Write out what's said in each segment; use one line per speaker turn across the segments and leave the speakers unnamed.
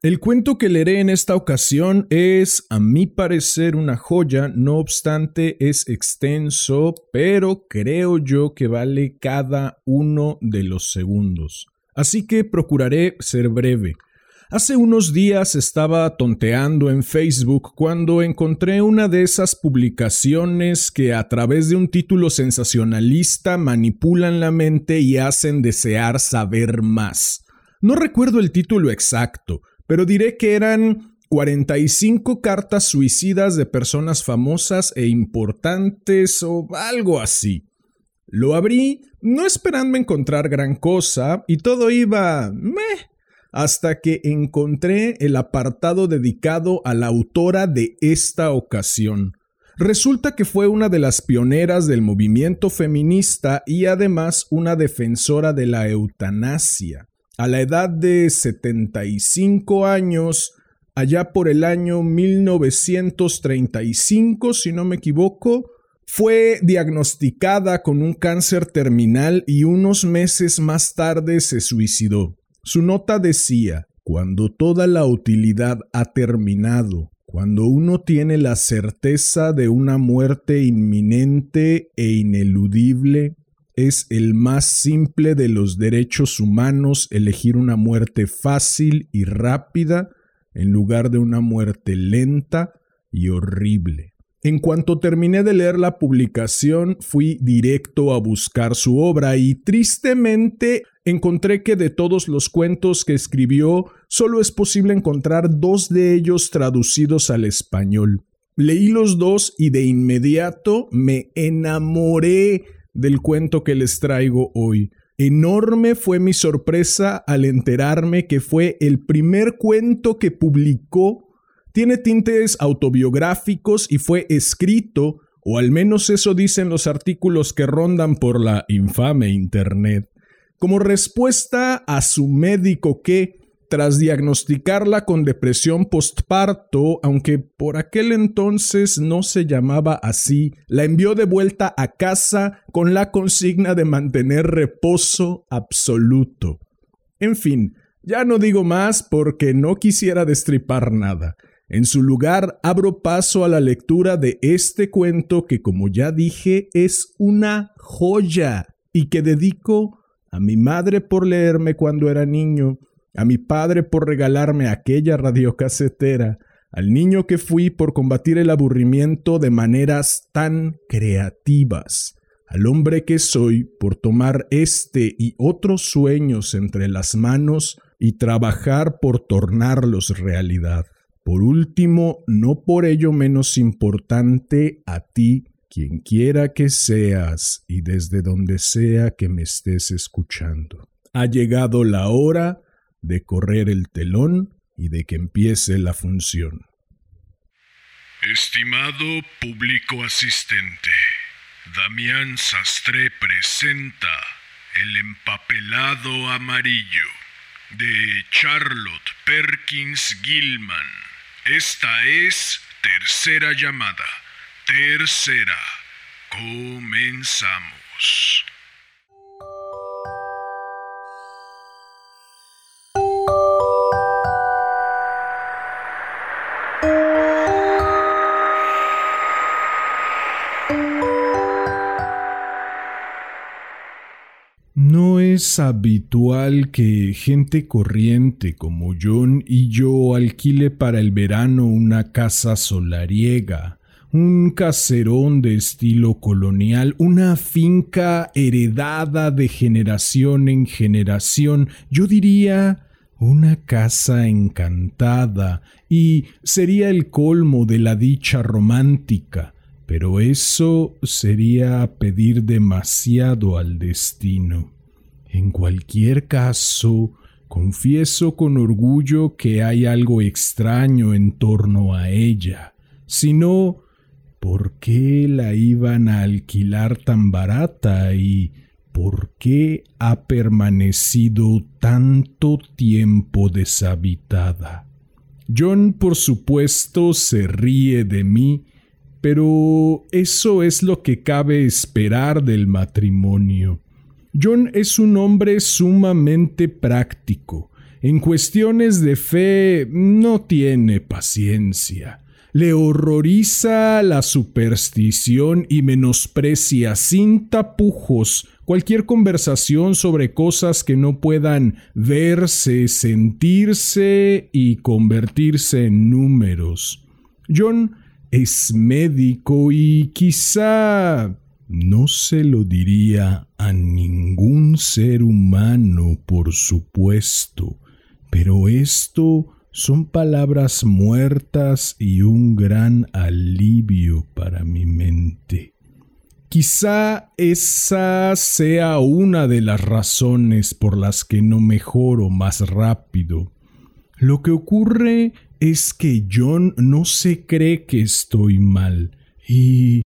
El cuento que leeré en esta ocasión es, a mi parecer, una joya, no obstante es extenso, pero creo yo que vale cada uno de los segundos. Así que procuraré ser breve. Hace unos días estaba tonteando en Facebook cuando encontré una de esas publicaciones que a través de un título sensacionalista manipulan la mente y hacen desear saber más. No recuerdo el título exacto, pero diré que eran 45 cartas suicidas de personas famosas e importantes o algo así. Lo abrí, no esperando encontrar gran cosa, y todo iba meh, hasta que encontré el apartado dedicado a la autora de esta ocasión. Resulta que fue una de las pioneras del movimiento feminista y además una defensora de la eutanasia. A la edad de 75 años, allá por el año 1935, si no me equivoco, fue diagnosticada con un cáncer terminal y unos meses más tarde se suicidó. Su nota decía, cuando toda la utilidad ha terminado, cuando uno tiene la certeza de una muerte inminente e ineludible, es el más simple de los derechos humanos elegir una muerte fácil y rápida en lugar de una muerte lenta y horrible. En cuanto terminé de leer la publicación, fui directo a buscar su obra y tristemente encontré que de todos los cuentos que escribió, solo es posible encontrar dos de ellos traducidos al español. Leí los dos y de inmediato me enamoré del cuento que les traigo hoy. Enorme fue mi sorpresa al enterarme que fue el primer cuento que publicó. Tiene tintes autobiográficos y fue escrito, o al menos eso dicen los artículos que rondan por la infame Internet, como respuesta a su médico que, tras diagnosticarla con depresión postparto, aunque por aquel entonces no se llamaba así, la envió de vuelta a casa con la consigna de mantener reposo absoluto. En fin, ya no digo más porque no quisiera destripar nada. En su lugar, abro paso a la lectura de este cuento que, como ya dije, es una joya y que dedico a mi madre por leerme cuando era niño a mi padre por regalarme aquella radiocasetera, al niño que fui por combatir el aburrimiento de maneras tan creativas, al hombre que soy por tomar este y otros sueños entre las manos y trabajar por tornarlos realidad. Por último, no por ello menos importante, a ti, quien quiera que seas y desde donde sea que me estés escuchando. Ha llegado la hora de correr el telón y de que empiece la función.
Estimado público asistente, Damián Sastre presenta El empapelado amarillo de Charlotte Perkins Gilman. Esta es tercera llamada. Tercera. Comenzamos.
Es habitual que gente corriente como John y yo alquile para el verano una casa solariega, un caserón de estilo colonial, una finca heredada de generación en generación, yo diría una casa encantada, y sería el colmo de la dicha romántica, pero eso sería pedir demasiado al destino. En cualquier caso, confieso con orgullo que hay algo extraño en torno a ella. Si no, ¿por qué la iban a alquilar tan barata y por qué ha permanecido tanto tiempo deshabitada. John, por supuesto, se ríe de mí, pero eso es lo que cabe esperar del matrimonio. John es un hombre sumamente práctico. En cuestiones de fe no tiene paciencia. Le horroriza la superstición y menosprecia sin tapujos cualquier conversación sobre cosas que no puedan verse, sentirse y convertirse en números. John es médico y quizá no se lo diría a ningún ser humano, por supuesto, pero esto son palabras muertas y un gran alivio para mi mente. Quizá esa sea una de las razones por las que no mejoro más rápido. Lo que ocurre es que John no se cree que estoy mal. ¿Y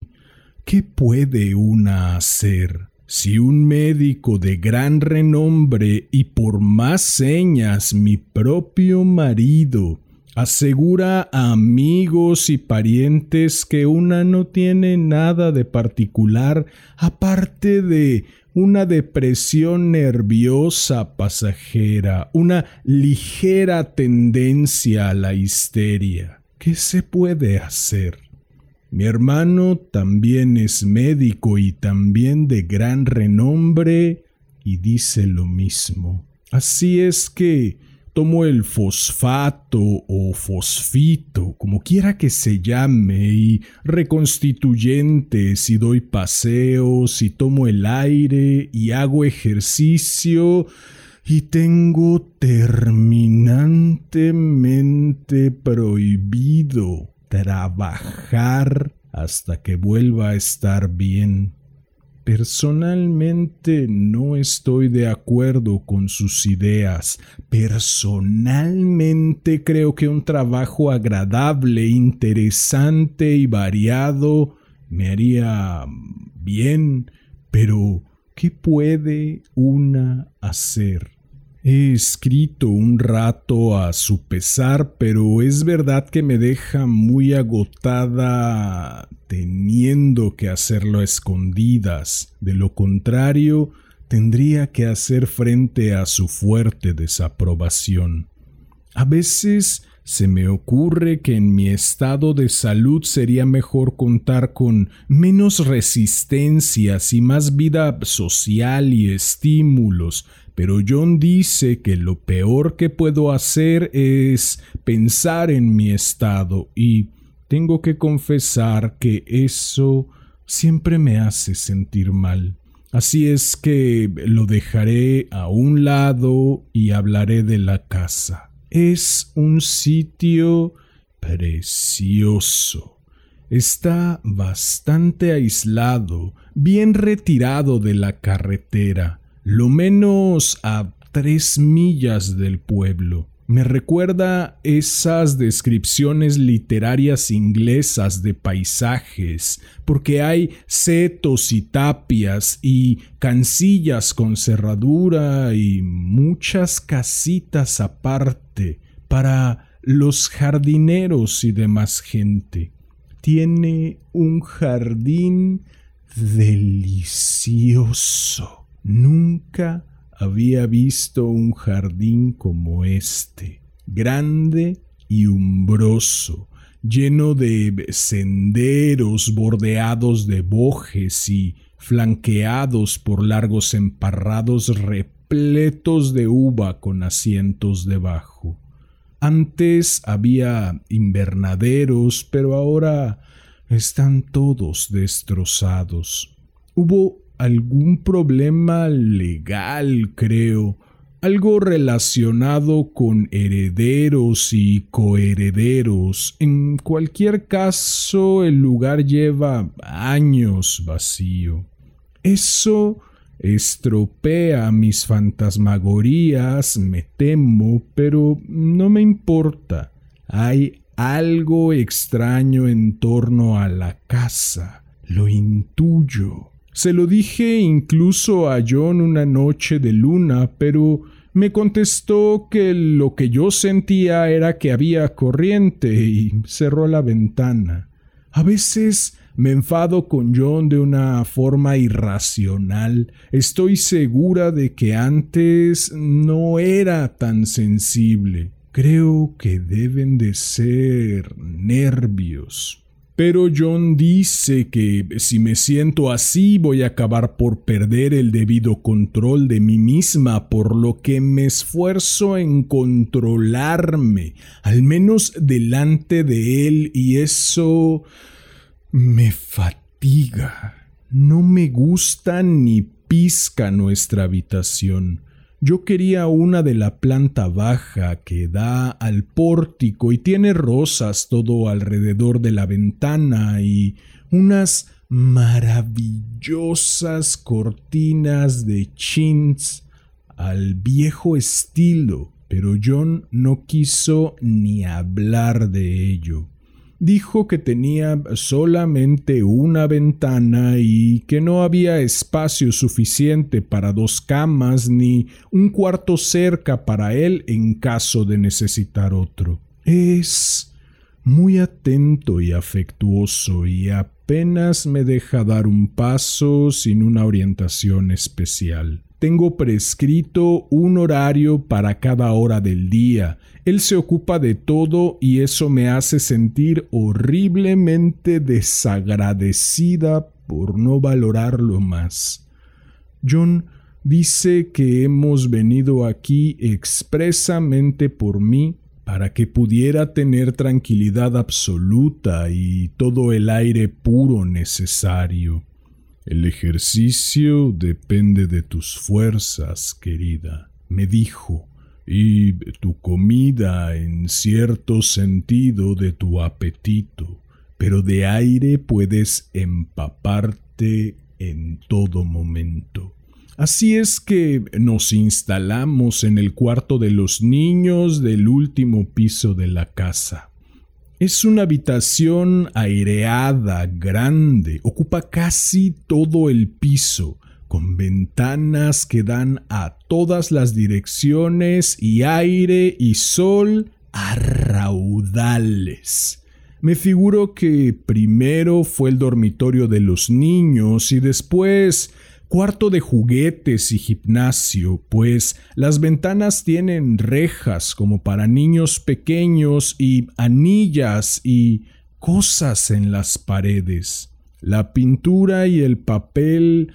qué puede una hacer? Si un médico de gran renombre y por más señas mi propio marido asegura a amigos y parientes que una no tiene nada de particular aparte de una depresión nerviosa pasajera, una ligera tendencia a la histeria. ¿Qué se puede hacer? Mi hermano también es médico y también de gran renombre y dice lo mismo. Así es que tomo el fosfato o fosfito, como quiera que se llame, y reconstituyentes y doy paseos y tomo el aire y hago ejercicio y tengo terminantemente prohibido trabajar hasta que vuelva a estar bien. Personalmente no estoy de acuerdo con sus ideas. Personalmente creo que un trabajo agradable, interesante y variado me haría bien, pero ¿qué puede una hacer? He escrito un rato a su pesar, pero es verdad que me deja muy agotada teniendo que hacerlo a escondidas. De lo contrario, tendría que hacer frente a su fuerte desaprobación. A veces se me ocurre que en mi estado de salud sería mejor contar con menos resistencias y más vida social y estímulos, pero John dice que lo peor que puedo hacer es pensar en mi estado y tengo que confesar que eso siempre me hace sentir mal. Así es que lo dejaré a un lado y hablaré de la casa. Es un sitio precioso. Está bastante aislado, bien retirado de la carretera lo menos a tres millas del pueblo. Me recuerda esas descripciones literarias inglesas de paisajes, porque hay setos y tapias y cancillas con cerradura y muchas casitas aparte para los jardineros y demás gente. Tiene un jardín delicioso. Nunca había visto un jardín como este, grande y umbroso, lleno de senderos bordeados de bojes y flanqueados por largos emparrados repletos de uva con asientos debajo. Antes había invernaderos, pero ahora están todos destrozados. Hubo algún problema legal, creo, algo relacionado con herederos y coherederos. En cualquier caso, el lugar lleva años vacío. Eso estropea mis fantasmagorías, me temo, pero no me importa. Hay algo extraño en torno a la casa. Lo intuyo. Se lo dije incluso a John una noche de luna, pero me contestó que lo que yo sentía era que había corriente y cerró la ventana. A veces me enfado con John de una forma irracional. Estoy segura de que antes no era tan sensible. Creo que deben de ser nervios. Pero John dice que si me siento así voy a acabar por perder el debido control de mí misma, por lo que me esfuerzo en controlarme, al menos delante de él, y eso me fatiga. No me gusta ni pizca nuestra habitación. Yo quería una de la planta baja que da al pórtico y tiene rosas todo alrededor de la ventana y unas maravillosas cortinas de chintz al viejo estilo, pero John no quiso ni hablar de ello dijo que tenía solamente una ventana y que no había espacio suficiente para dos camas ni un cuarto cerca para él en caso de necesitar otro. Es muy atento y afectuoso y apenas me deja dar un paso sin una orientación especial. Tengo prescrito un horario para cada hora del día. Él se ocupa de todo y eso me hace sentir horriblemente desagradecida por no valorarlo más. John dice que hemos venido aquí expresamente por mí para que pudiera tener tranquilidad absoluta y todo el aire puro necesario. El ejercicio depende de tus fuerzas, querida, me dijo, y tu comida en cierto sentido de tu apetito, pero de aire puedes empaparte en todo momento. Así es que nos instalamos en el cuarto de los niños del último piso de la casa. Es una habitación aireada, grande, ocupa casi todo el piso, con ventanas que dan a todas las direcciones y aire y sol a raudales. Me figuro que primero fue el dormitorio de los niños y después cuarto de juguetes y gimnasio, pues las ventanas tienen rejas como para niños pequeños y anillas y cosas en las paredes. La pintura y el papel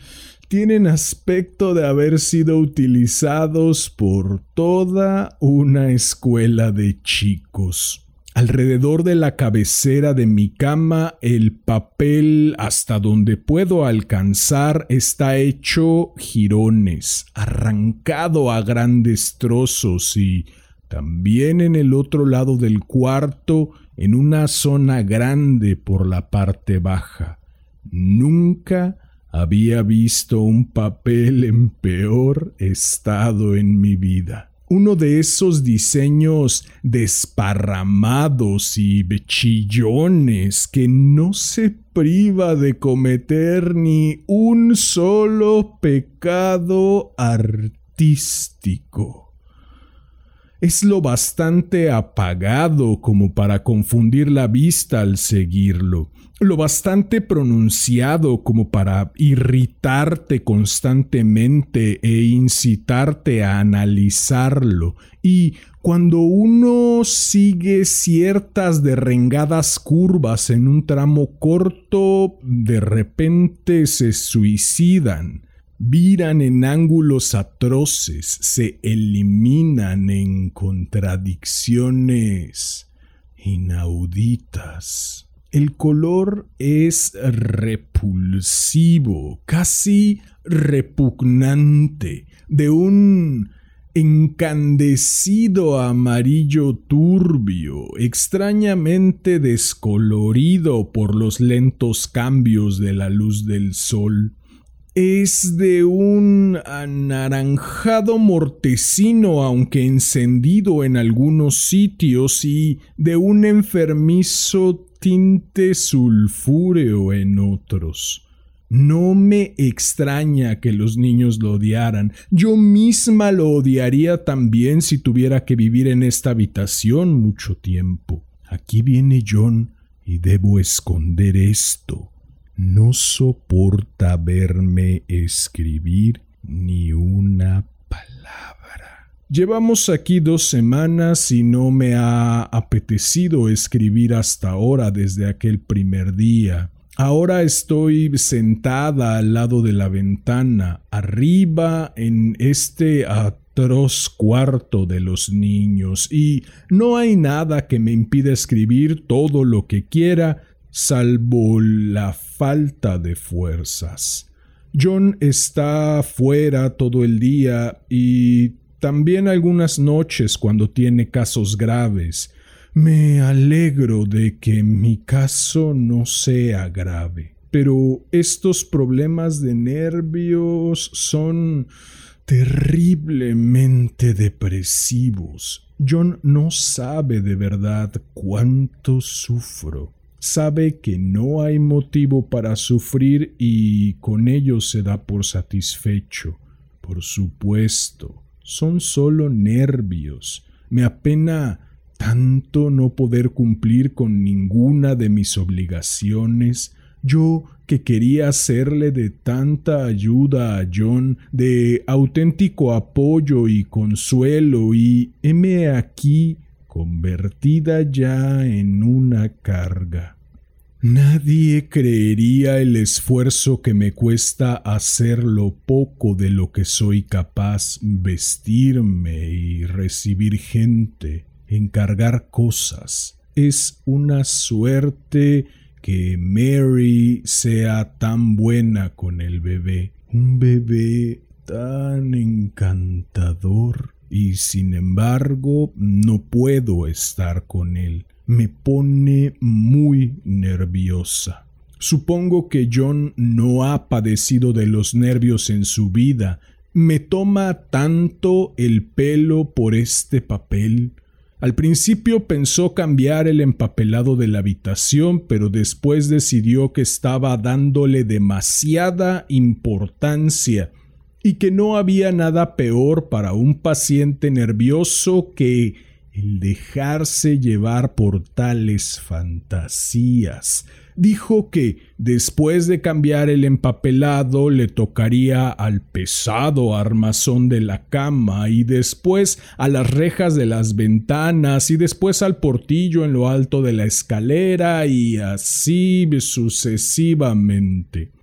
tienen aspecto de haber sido utilizados por toda una escuela de chicos. Alrededor de la cabecera de mi cama el papel hasta donde puedo alcanzar está hecho jirones, arrancado a grandes trozos y también en el otro lado del cuarto, en una zona grande por la parte baja. Nunca había visto un papel en peor estado en mi vida uno de esos diseños desparramados y bechillones que no se priva de cometer ni un solo pecado artístico. Es lo bastante apagado como para confundir la vista al seguirlo, lo bastante pronunciado como para irritarte constantemente e incitarte a analizarlo, y cuando uno sigue ciertas derrengadas curvas en un tramo corto, de repente se suicidan, viran en ángulos atroces, se eliminan en contradicciones inauditas. El color es repulsivo, casi repugnante, de un encandecido amarillo turbio, extrañamente descolorido por los lentos cambios de la luz del sol es de un anaranjado mortecino, aunque encendido en algunos sitios, y de un enfermizo tinte sulfúreo en otros. No me extraña que los niños lo odiaran. Yo misma lo odiaría también si tuviera que vivir en esta habitación mucho tiempo. Aquí viene John y debo esconder esto. No soporta verme escribir ni una palabra. Llevamos aquí dos semanas y no me ha apetecido escribir hasta ahora desde aquel primer día. Ahora estoy sentada al lado de la ventana, arriba en este atroz cuarto de los niños, y no hay nada que me impida escribir todo lo que quiera, salvo la falta de fuerzas. John está fuera todo el día y también algunas noches cuando tiene casos graves. Me alegro de que mi caso no sea grave, pero estos problemas de nervios son terriblemente depresivos. John no sabe de verdad cuánto sufro. Sabe que no hay motivo para sufrir y con ello se da por satisfecho. Por supuesto, son solo nervios. Me apena tanto no poder cumplir con ninguna de mis obligaciones, yo que quería hacerle de tanta ayuda a John, de auténtico apoyo y consuelo, y heme aquí convertida ya en una carga. Nadie creería el esfuerzo que me cuesta hacer lo poco de lo que soy capaz, vestirme y recibir gente, encargar cosas. Es una suerte que Mary sea tan buena con el bebé, un bebé tan encantador, y sin embargo no puedo estar con él. Me pone muy nerviosa. Supongo que John no ha padecido de los nervios en su vida. Me toma tanto el pelo por este papel. Al principio pensó cambiar el empapelado de la habitación, pero después decidió que estaba dándole demasiada importancia y que no había nada peor para un paciente nervioso que el dejarse llevar por tales fantasías dijo que después de cambiar el empapelado le tocaría al pesado armazón de la cama y después a las rejas de las ventanas y después al portillo en lo alto de la escalera y así sucesivamente.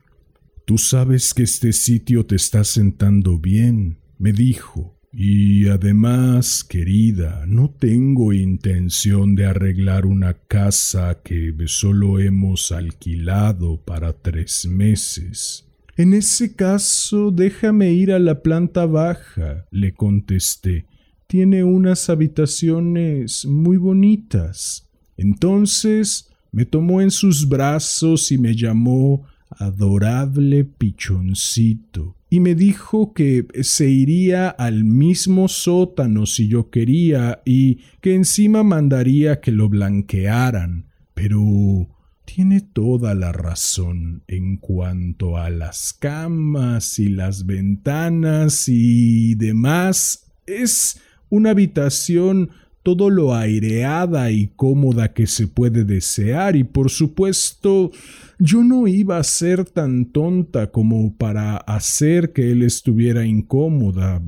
Tú sabes que este sitio te está sentando bien, me dijo. Y además, querida, no tengo intención de arreglar una casa que solo hemos alquilado para tres meses. En ese caso, déjame ir a la planta baja, le contesté. Tiene unas habitaciones muy bonitas. Entonces me tomó en sus brazos y me llamó adorable pichoncito y me dijo que se iría al mismo sótano si yo quería y que encima mandaría que lo blanquearan. Pero tiene toda la razón en cuanto a las camas y las ventanas y demás. Es una habitación todo lo aireada y cómoda que se puede desear y por supuesto yo no iba a ser tan tonta como para hacer que él estuviera incómoda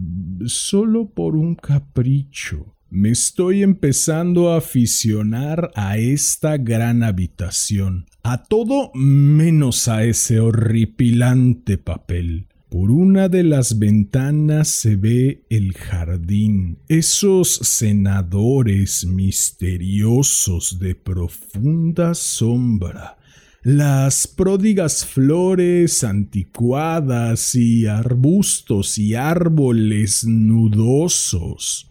solo por un capricho. Me estoy empezando a aficionar a esta gran habitación, a todo menos a ese horripilante papel. Por una de las ventanas se ve el jardín, esos senadores misteriosos de profunda sombra, las pródigas flores anticuadas y arbustos y árboles nudosos.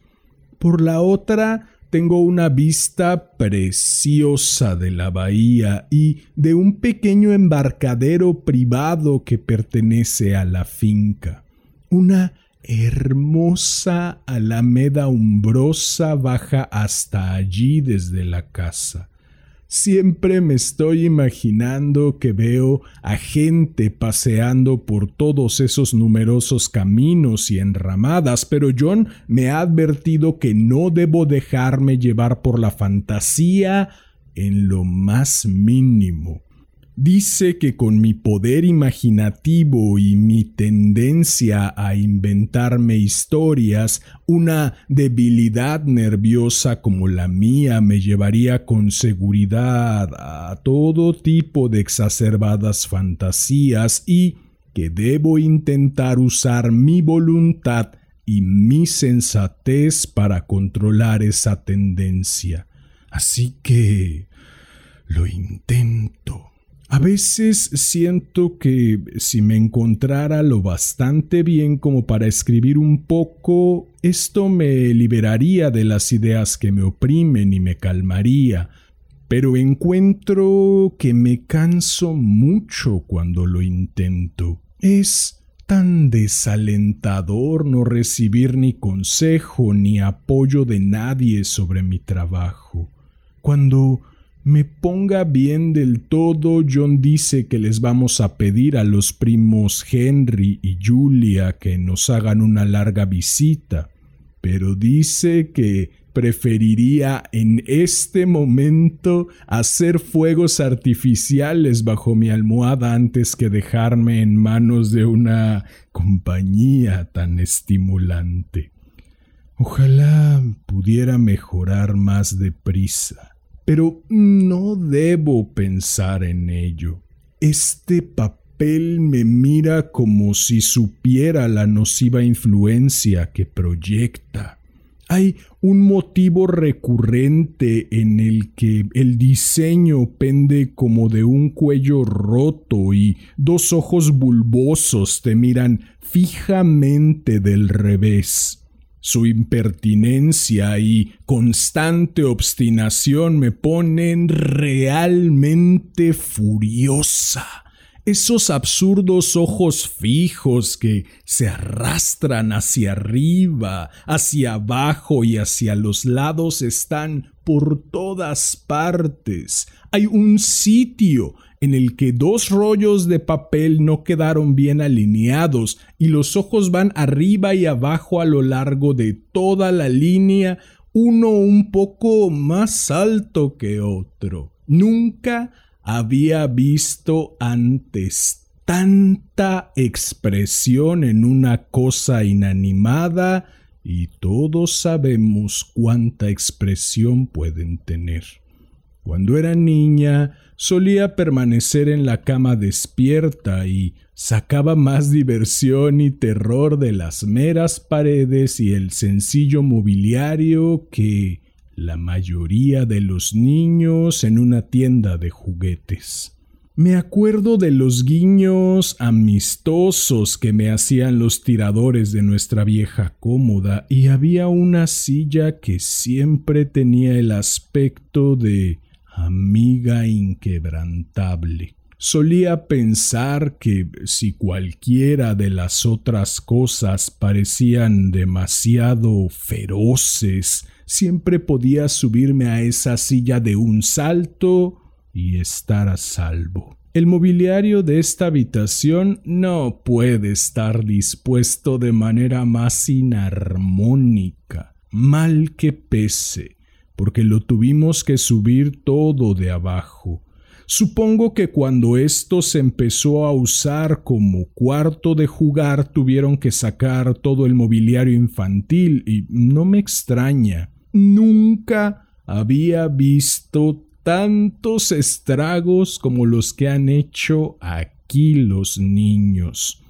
Por la otra, tengo una vista preciosa de la bahía y de un pequeño embarcadero privado que pertenece a la finca. Una hermosa alameda umbrosa baja hasta allí desde la casa. Siempre me estoy imaginando que veo a gente paseando por todos esos numerosos caminos y enramadas, pero John me ha advertido que no debo dejarme llevar por la fantasía en lo más mínimo. Dice que con mi poder imaginativo y mi tendencia a inventarme historias, una debilidad nerviosa como la mía me llevaría con seguridad a todo tipo de exacerbadas fantasías y que debo intentar usar mi voluntad y mi sensatez para controlar esa tendencia. Así que lo intento. A veces siento que si me encontrara lo bastante bien como para escribir un poco, esto me liberaría de las ideas que me oprimen y me calmaría, pero encuentro que me canso mucho cuando lo intento. Es tan desalentador no recibir ni consejo ni apoyo de nadie sobre mi trabajo. Cuando me ponga bien del todo, John dice que les vamos a pedir a los primos Henry y Julia que nos hagan una larga visita, pero dice que preferiría en este momento hacer fuegos artificiales bajo mi almohada antes que dejarme en manos de una compañía tan estimulante. Ojalá pudiera mejorar más deprisa pero no debo pensar en ello. Este papel me mira como si supiera la nociva influencia que proyecta. Hay un motivo recurrente en el que el diseño pende como de un cuello roto y dos ojos bulbosos te miran fijamente del revés. Su impertinencia y constante obstinación me ponen realmente furiosa. Esos absurdos ojos fijos que se arrastran hacia arriba, hacia abajo y hacia los lados están por todas partes. Hay un sitio en el que dos rollos de papel no quedaron bien alineados y los ojos van arriba y abajo a lo largo de toda la línea, uno un poco más alto que otro. Nunca había visto antes tanta expresión en una cosa inanimada y todos sabemos cuánta expresión pueden tener. Cuando era niña solía permanecer en la cama despierta y sacaba más diversión y terror de las meras paredes y el sencillo mobiliario que la mayoría de los niños en una tienda de juguetes. Me acuerdo de los guiños amistosos que me hacían los tiradores de nuestra vieja cómoda y había una silla que siempre tenía el aspecto de amiga inquebrantable. Solía pensar que si cualquiera de las otras cosas parecían demasiado feroces, siempre podía subirme a esa silla de un salto y estar a salvo. El mobiliario de esta habitación no puede estar dispuesto de manera más inarmónica, mal que pese, porque lo tuvimos que subir todo de abajo. Supongo que cuando esto se empezó a usar como cuarto de jugar tuvieron que sacar todo el mobiliario infantil y no me extraña. Nunca había visto tantos estragos como los que han hecho aquí los niños.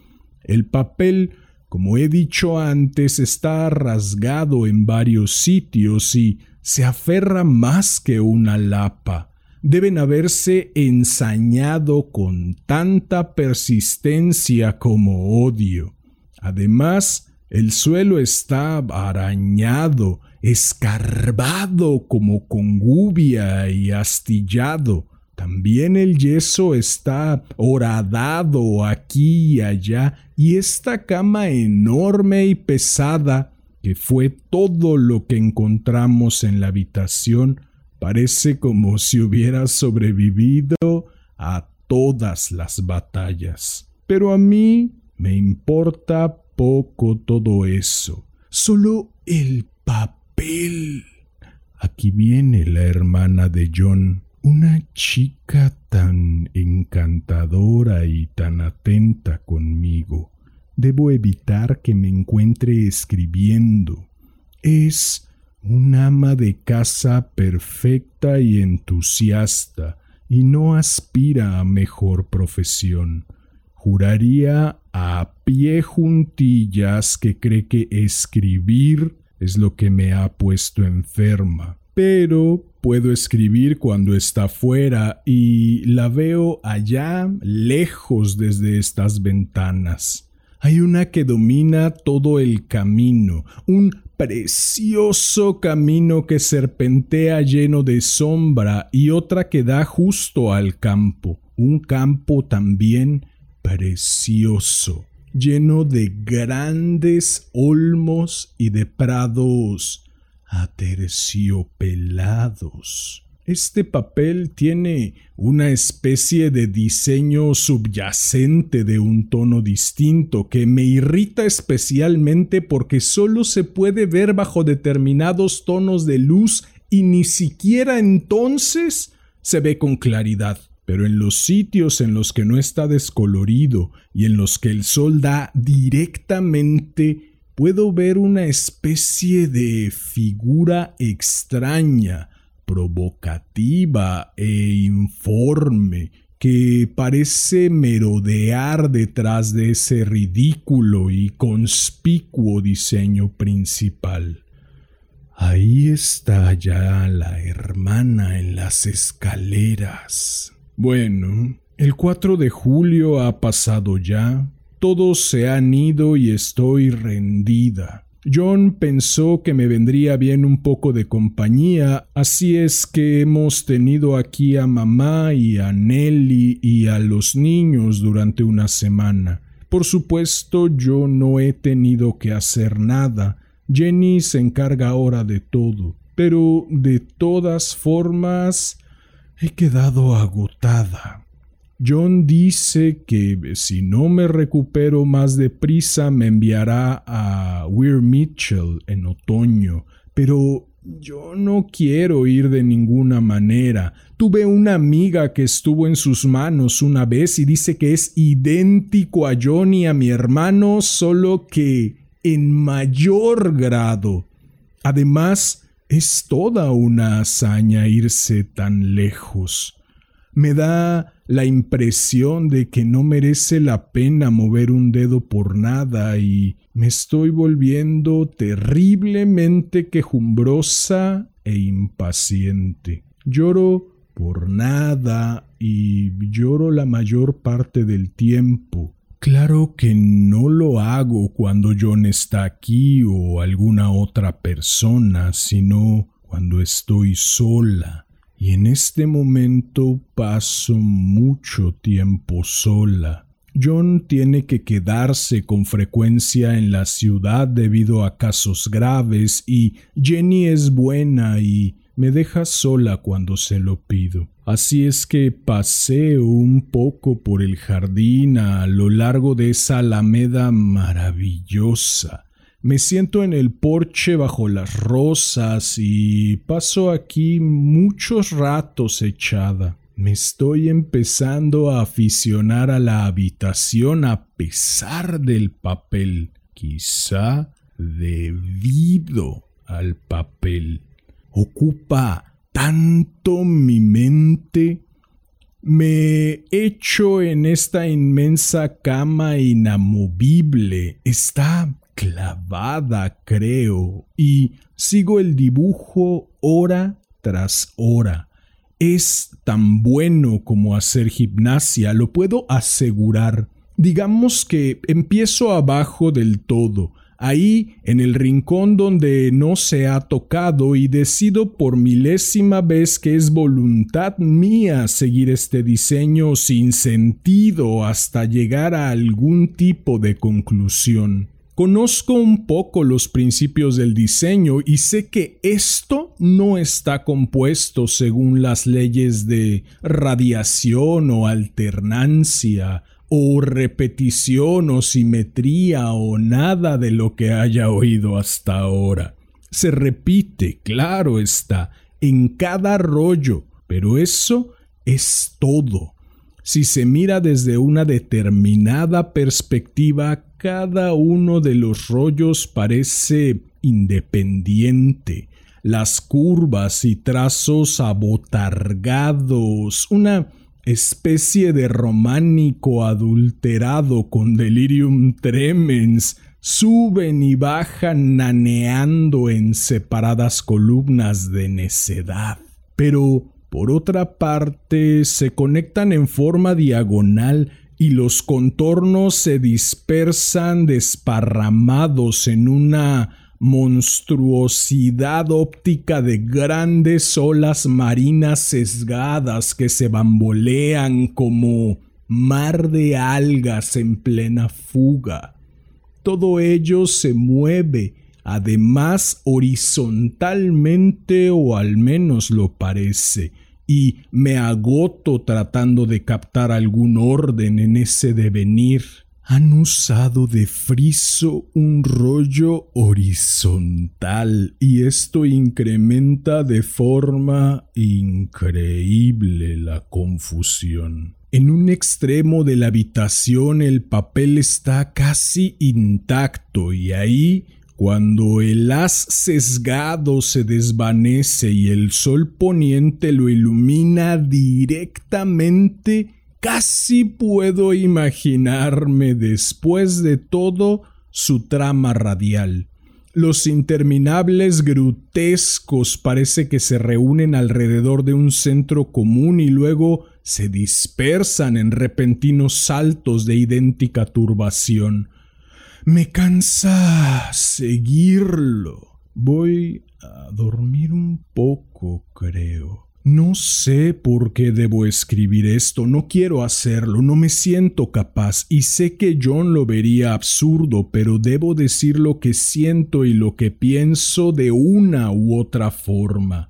El papel como he dicho antes, está rasgado en varios sitios y se aferra más que una lapa. Deben haberse ensañado con tanta persistencia como odio. Además, el suelo está arañado, escarbado como con gubia y astillado. También el yeso está horadado aquí y allá, y esta cama enorme y pesada que fue todo lo que encontramos en la habitación, Parece como si hubiera sobrevivido a todas las batallas. Pero a mí me importa poco todo eso. Solo el papel. Aquí viene la hermana de John, una chica tan encantadora y tan atenta conmigo. Debo evitar que me encuentre escribiendo. Es un ama de casa perfecta y entusiasta, y no aspira a mejor profesión. Juraría a pie juntillas que cree que escribir es lo que me ha puesto enferma. Pero puedo escribir cuando está fuera y la veo allá lejos desde estas ventanas. Hay una que domina todo el camino, un precioso camino que serpentea lleno de sombra y otra que da justo al campo, un campo también precioso, lleno de grandes olmos y de prados aterciopelados. Este papel tiene una especie de diseño subyacente de un tono distinto que me irrita especialmente porque solo se puede ver bajo determinados tonos de luz y ni siquiera entonces se ve con claridad. Pero en los sitios en los que no está descolorido y en los que el sol da directamente, puedo ver una especie de figura extraña, provocativa e informe que parece merodear detrás de ese ridículo y conspicuo diseño principal. Ahí está ya la hermana en las escaleras. Bueno, el 4 de julio ha pasado ya, todos se han ido y estoy rendida. John pensó que me vendría bien un poco de compañía, así es que hemos tenido aquí a mamá y a Nelly y a los niños durante una semana. Por supuesto, yo no he tenido que hacer nada. Jenny se encarga ahora de todo. Pero de todas formas, he quedado agotada. John dice que si no me recupero más deprisa me enviará a Weir Mitchell en otoño, pero yo no quiero ir de ninguna manera. Tuve una amiga que estuvo en sus manos una vez y dice que es idéntico a John y a mi hermano, solo que en mayor grado. Además, es toda una hazaña irse tan lejos. Me da la impresión de que no merece la pena mover un dedo por nada y me estoy volviendo terriblemente quejumbrosa e impaciente. Lloro por nada y lloro la mayor parte del tiempo. Claro que no lo hago cuando John está aquí o alguna otra persona, sino cuando estoy sola y en este momento paso mucho tiempo sola. John tiene que quedarse con frecuencia en la ciudad debido a casos graves y Jenny es buena y me deja sola cuando se lo pido. Así es que paseo un poco por el jardín a lo largo de esa alameda maravillosa me siento en el porche bajo las rosas y paso aquí muchos ratos echada. Me estoy empezando a aficionar a la habitación a pesar del papel, quizá debido al papel. Ocupa tanto mi mente. Me echo en esta inmensa cama inamovible. Está clavada, creo, y sigo el dibujo hora tras hora. Es tan bueno como hacer gimnasia, lo puedo asegurar. Digamos que empiezo abajo del todo, ahí en el rincón donde no se ha tocado y decido por milésima vez que es voluntad mía seguir este diseño sin sentido hasta llegar a algún tipo de conclusión. Conozco un poco los principios del diseño y sé que esto no está compuesto según las leyes de radiación o alternancia o repetición o simetría o nada de lo que haya oído hasta ahora. Se repite, claro está, en cada rollo, pero eso es todo. Si se mira desde una determinada perspectiva, cada uno de los rollos parece independiente, las curvas y trazos abotargados, una especie de románico adulterado con delirium tremens, suben y bajan naneando en separadas columnas de necedad. Pero por otra parte, se conectan en forma diagonal y los contornos se dispersan desparramados en una monstruosidad óptica de grandes olas marinas sesgadas que se bambolean como mar de algas en plena fuga. Todo ello se mueve además horizontalmente o al menos lo parece, y me agoto tratando de captar algún orden en ese devenir. Han usado de friso un rollo horizontal y esto incrementa de forma increíble la confusión. En un extremo de la habitación el papel está casi intacto y ahí cuando el haz sesgado se desvanece y el sol poniente lo ilumina directamente, casi puedo imaginarme después de todo su trama radial. Los interminables grutescos parece que se reúnen alrededor de un centro común y luego se dispersan en repentinos saltos de idéntica turbación. Me cansa seguirlo. Voy a dormir un poco, creo. No sé por qué debo escribir esto, no quiero hacerlo, no me siento capaz y sé que John lo vería absurdo, pero debo decir lo que siento y lo que pienso de una u otra forma.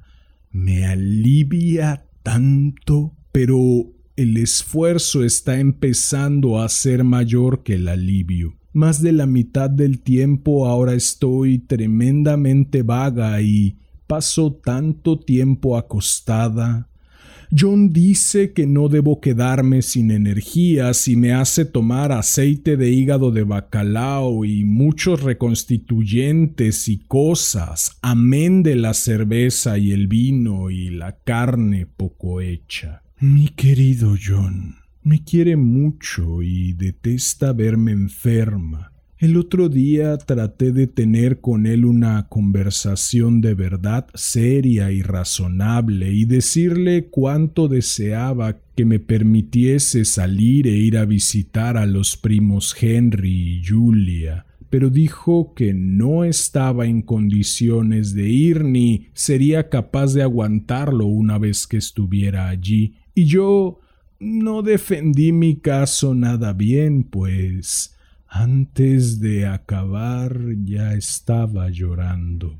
Me alivia tanto, pero el esfuerzo está empezando a ser mayor que el alivio. Más de la mitad del tiempo ahora estoy tremendamente vaga y paso tanto tiempo acostada. John dice que no debo quedarme sin energía si me hace tomar aceite de hígado de bacalao y muchos reconstituyentes y cosas, amén de la cerveza y el vino y la carne poco hecha. Mi querido John, me quiere mucho y detesta verme enferma. El otro día traté de tener con él una conversación de verdad seria y razonable y decirle cuánto deseaba que me permitiese salir e ir a visitar a los primos Henry y Julia, pero dijo que no estaba en condiciones de ir ni sería capaz de aguantarlo una vez que estuviera allí, y yo no defendí mi caso nada bien, pues antes de acabar ya estaba llorando.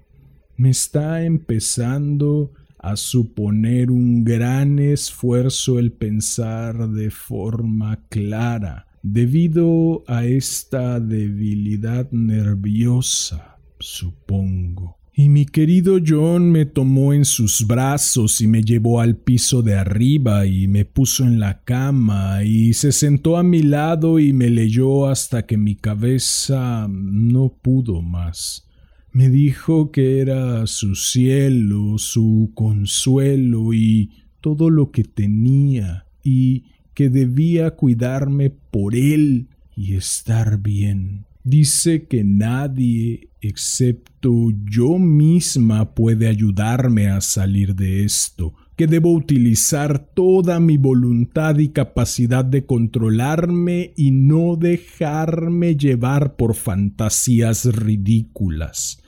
Me está empezando a suponer un gran esfuerzo el pensar de forma clara, debido a esta debilidad nerviosa, supongo. Y mi querido John me tomó en sus brazos y me llevó al piso de arriba y me puso en la cama y se sentó a mi lado y me leyó hasta que mi cabeza no pudo más. Me dijo que era su cielo, su consuelo y todo lo que tenía y que debía cuidarme por él y estar bien. Dice que nadie excepto yo misma puede ayudarme a salir de esto, que debo utilizar toda mi voluntad y capacidad de controlarme y no dejarme llevar por fantasías ridículas.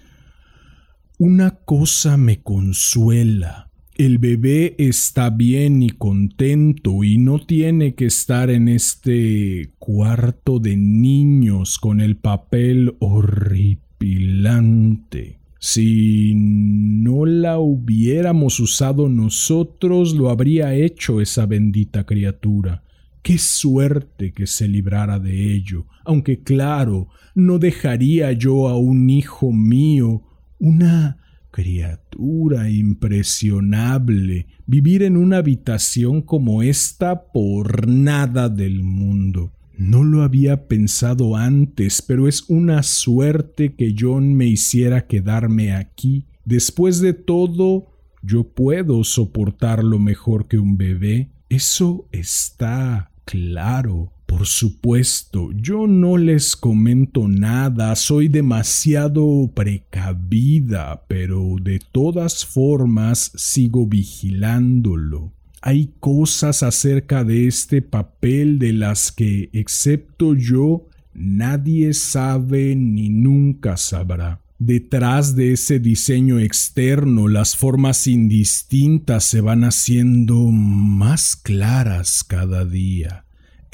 Una cosa me consuela, el bebé está bien y contento y no tiene que estar en este cuarto de niños con el papel horripilante. Si no la hubiéramos usado nosotros, lo habría hecho esa bendita criatura. Qué suerte que se librara de ello, aunque claro, no dejaría yo a un hijo mío, una criatura impresionable, vivir en una habitación como esta por nada del mundo. No lo había pensado antes, pero es una suerte que John me hiciera quedarme aquí. Después de todo, yo puedo soportarlo mejor que un bebé. Eso está claro. Por supuesto, yo no les comento nada, soy demasiado precavida, pero de todas formas sigo vigilándolo. Hay cosas acerca de este papel de las que, excepto yo, nadie sabe ni nunca sabrá. Detrás de ese diseño externo las formas indistintas se van haciendo más claras cada día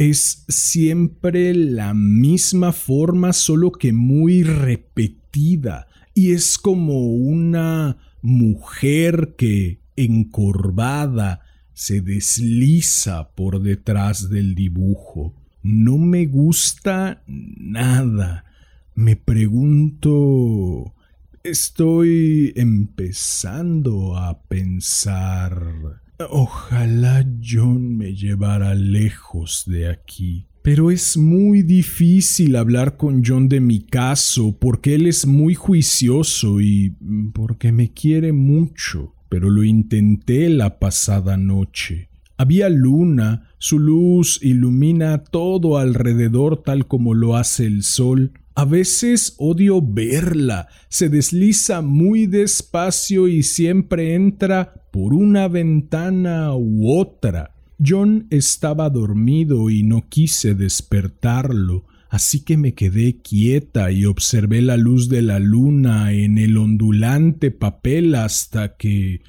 es siempre la misma forma, solo que muy repetida, y es como una mujer que, encorvada, se desliza por detrás del dibujo. No me gusta nada. Me pregunto... Estoy empezando a pensar Ojalá John me llevara lejos de aquí. Pero es muy difícil hablar con John de mi caso porque él es muy juicioso y porque me quiere mucho. Pero lo intenté la pasada noche. Había luna, su luz ilumina todo alrededor tal como lo hace el sol, a veces odio verla. Se desliza muy despacio y siempre entra por una ventana u otra. John estaba dormido y no quise despertarlo, así que me quedé quieta y observé la luz de la luna en el ondulante papel hasta que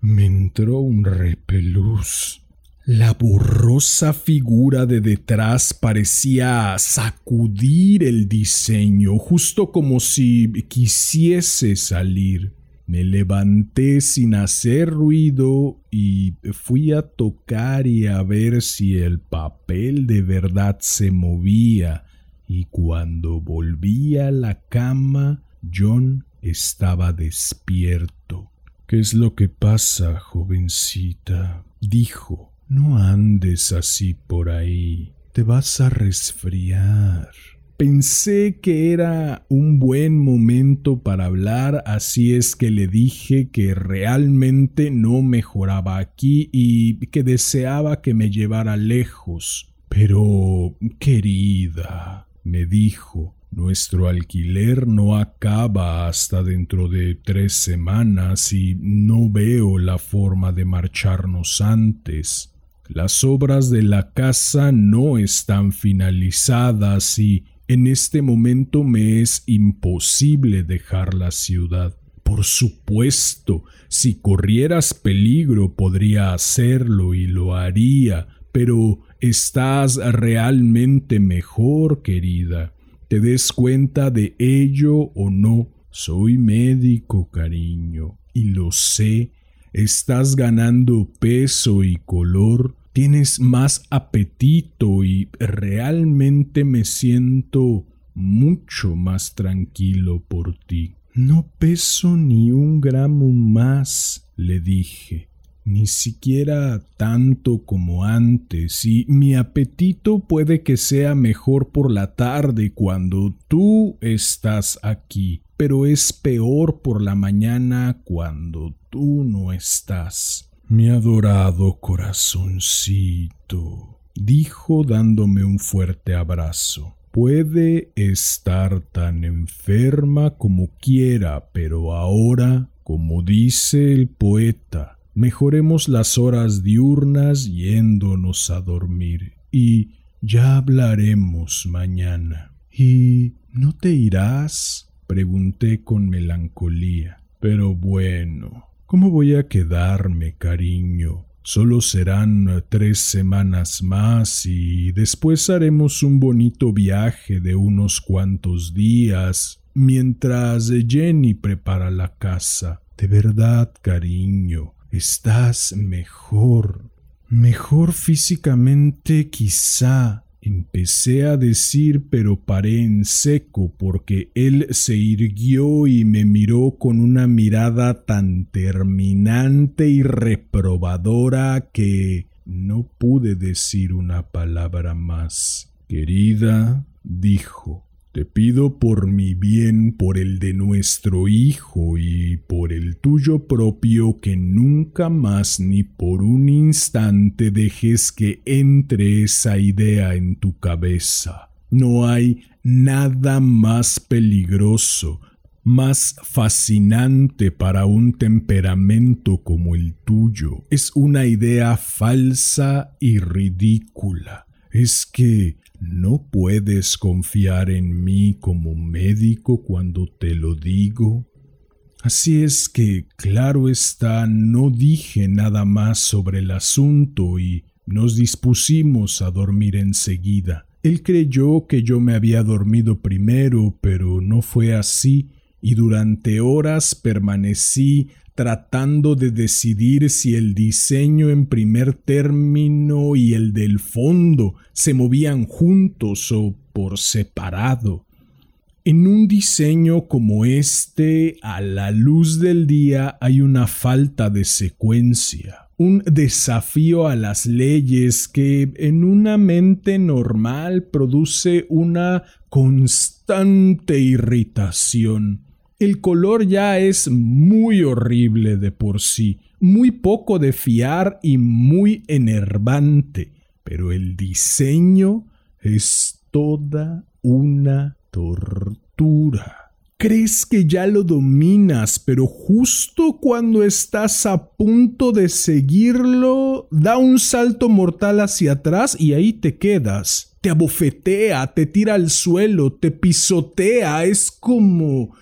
me entró un repelús. La borrosa figura de detrás parecía sacudir el diseño, justo como si quisiese salir. Me levanté sin hacer ruido y fui a tocar y a ver si el papel de verdad se movía, y cuando volví a la cama, John estaba despierto. ¿Qué es lo que pasa, jovencita? dijo no andes así por ahí. Te vas a resfriar. Pensé que era un buen momento para hablar, así es que le dije que realmente no mejoraba aquí y que deseaba que me llevara lejos. Pero, querida, me dijo, nuestro alquiler no acaba hasta dentro de tres semanas y no veo la forma de marcharnos antes. Las obras de la casa no están finalizadas y en este momento me es imposible dejar la ciudad. Por supuesto, si corrieras peligro podría hacerlo y lo haría, pero estás realmente mejor, querida. ¿Te des cuenta de ello o no? Soy médico, cariño, y lo sé estás ganando peso y color, tienes más apetito y realmente me siento mucho más tranquilo por ti. No peso ni un gramo más, le dije, ni siquiera tanto como antes, y mi apetito puede que sea mejor por la tarde cuando tú estás aquí pero es peor por la mañana cuando tú no estás. Mi adorado corazoncito, dijo dándome un fuerte abrazo. Puede estar tan enferma como quiera, pero ahora, como dice el poeta, mejoremos las horas diurnas yéndonos a dormir y ya hablaremos mañana. ¿Y no te irás? pregunté con melancolía. Pero bueno, ¿Cómo voy a quedarme, cariño? Solo serán tres semanas más y después haremos un bonito viaje de unos cuantos días mientras Jenny prepara la casa. De verdad, cariño, estás mejor. Mejor físicamente quizá, Empecé a decir pero paré en seco porque él se irguió y me miró con una mirada tan terminante y reprobadora que no pude decir una palabra más. Querida, dijo, te pido por mi bien, por el de nuestro hijo y por el tuyo propio, que nunca más ni por un instante dejes que entre esa idea en tu cabeza. No hay nada más peligroso, más fascinante para un temperamento como el tuyo. Es una idea falsa y ridícula. Es que ¿No puedes confiar en mí como médico cuando te lo digo? Así es que, claro está, no dije nada más sobre el asunto y nos dispusimos a dormir enseguida. Él creyó que yo me había dormido primero, pero no fue así, y durante horas permanecí tratando de decidir si el diseño en primer término y el del fondo se movían juntos o por separado. En un diseño como este, a la luz del día hay una falta de secuencia, un desafío a las leyes que en una mente normal produce una constante irritación. El color ya es muy horrible de por sí, muy poco de fiar y muy enervante, pero el diseño es toda una tortura. Crees que ya lo dominas, pero justo cuando estás a punto de seguirlo, da un salto mortal hacia atrás y ahí te quedas. Te abofetea, te tira al suelo, te pisotea, es como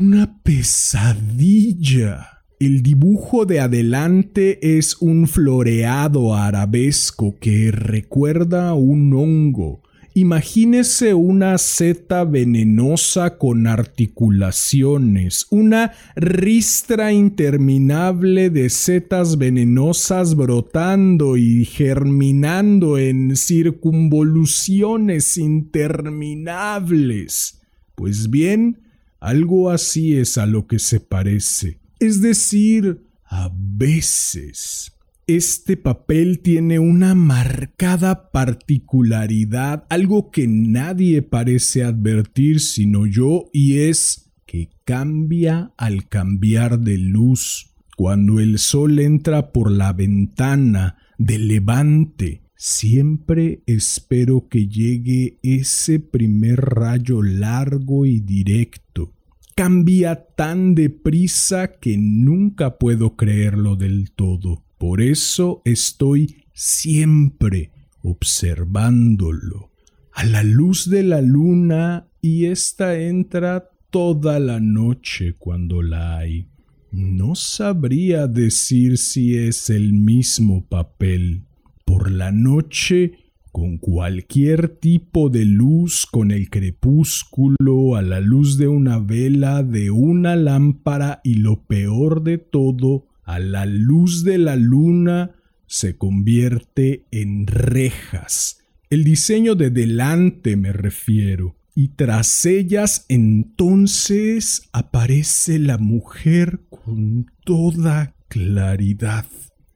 una pesadilla. El dibujo de adelante es un floreado arabesco que recuerda un hongo. Imagínese una seta venenosa con articulaciones, una ristra interminable de setas venenosas brotando y germinando en circunvoluciones interminables. Pues bien, algo así es a lo que se parece. Es decir, a veces. Este papel tiene una marcada particularidad, algo que nadie parece advertir sino yo, y es que cambia al cambiar de luz. Cuando el sol entra por la ventana de levante, Siempre espero que llegue ese primer rayo largo y directo. Cambia tan deprisa que nunca puedo creerlo del todo. Por eso estoy siempre observándolo. A la luz de la luna y ésta entra toda la noche cuando la hay. No sabría decir si es el mismo papel por la noche con cualquier tipo de luz, con el crepúsculo, a la luz de una vela, de una lámpara y lo peor de todo, a la luz de la luna, se convierte en rejas. El diseño de delante me refiero. Y tras ellas entonces aparece la mujer con toda claridad.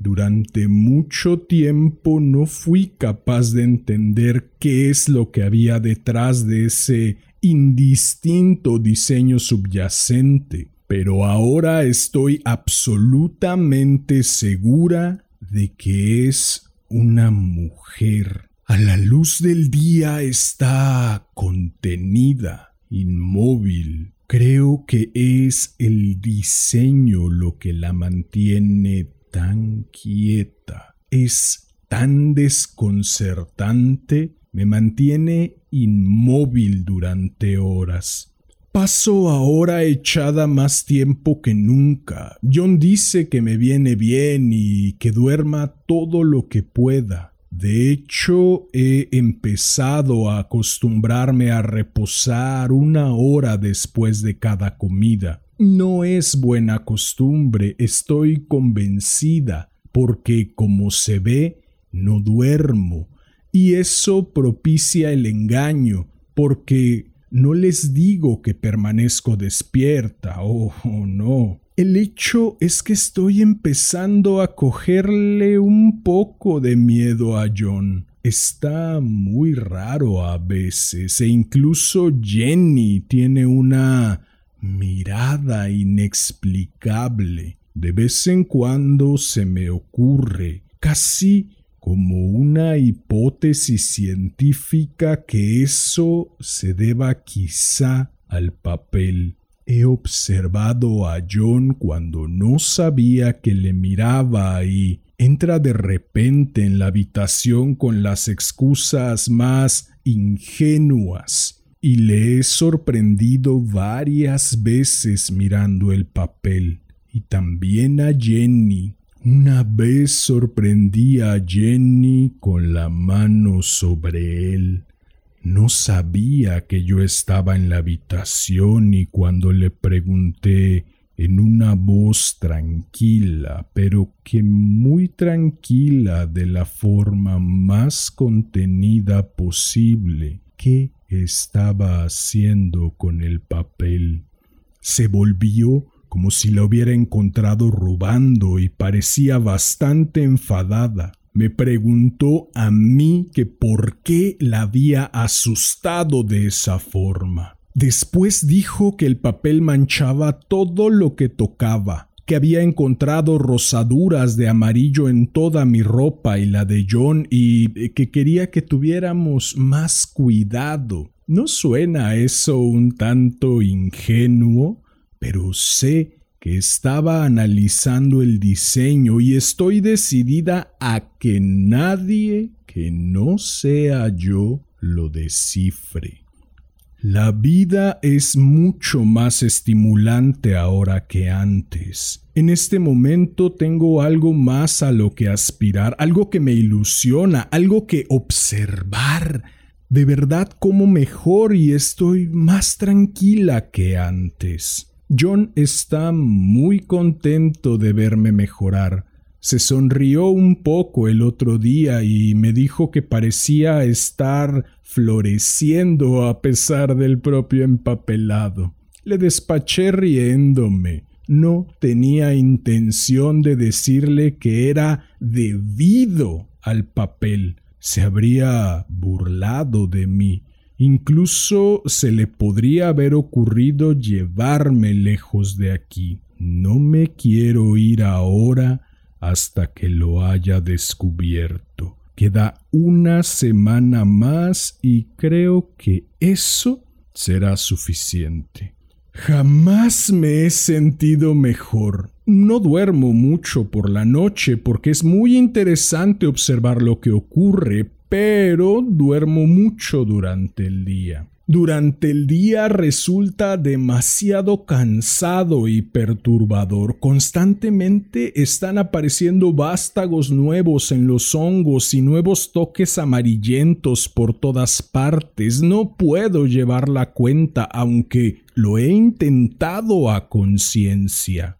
Durante mucho tiempo no fui capaz de entender qué es lo que había detrás de ese indistinto diseño subyacente, pero ahora estoy absolutamente segura de que es una mujer. A la luz del día está contenida, inmóvil. Creo que es el diseño lo que la mantiene tan quieta, es tan desconcertante, me mantiene inmóvil durante horas. Paso ahora echada más tiempo que nunca. John dice que me viene bien y que duerma todo lo que pueda. De hecho, he empezado a acostumbrarme a reposar una hora después de cada comida. No es buena costumbre, estoy convencida, porque como se ve, no duermo, y eso propicia el engaño, porque no les digo que permanezco despierta, oh, no. El hecho es que estoy empezando a cogerle un poco de miedo a John. Está muy raro a veces e incluso Jenny tiene una mirada inexplicable. De vez en cuando se me ocurre, casi como una hipótesis científica que eso se deba quizá al papel. He observado a John cuando no sabía que le miraba y entra de repente en la habitación con las excusas más ingenuas y le he sorprendido varias veces mirando el papel y también a Jenny una vez sorprendí a Jenny con la mano sobre él. No sabía que yo estaba en la habitación y cuando le pregunté en una voz tranquila, pero que muy tranquila de la forma más contenida posible, qué estaba haciendo con el papel. Se volvió como si la hubiera encontrado robando y parecía bastante enfadada. Me preguntó a mí que por qué la había asustado de esa forma. Después dijo que el papel manchaba todo lo que tocaba, que había encontrado rosaduras de amarillo en toda mi ropa y la de John y que quería que tuviéramos más cuidado. ¿No suena eso un tanto ingenuo? pero sé que estaba analizando el diseño y estoy decidida a que nadie que no sea yo lo descifre. La vida es mucho más estimulante ahora que antes. En este momento tengo algo más a lo que aspirar, algo que me ilusiona, algo que observar. De verdad como mejor y estoy más tranquila que antes. John está muy contento de verme mejorar. Se sonrió un poco el otro día y me dijo que parecía estar floreciendo a pesar del propio empapelado. Le despaché riéndome. No tenía intención de decirle que era debido al papel. Se habría burlado de mí. Incluso se le podría haber ocurrido llevarme lejos de aquí. No me quiero ir ahora hasta que lo haya descubierto. Queda una semana más y creo que eso será suficiente. Jamás me he sentido mejor. No duermo mucho por la noche porque es muy interesante observar lo que ocurre, pero duermo mucho durante el día. Durante el día resulta demasiado cansado y perturbador. Constantemente están apareciendo vástagos nuevos en los hongos y nuevos toques amarillentos por todas partes. No puedo llevar la cuenta aunque lo he intentado a conciencia.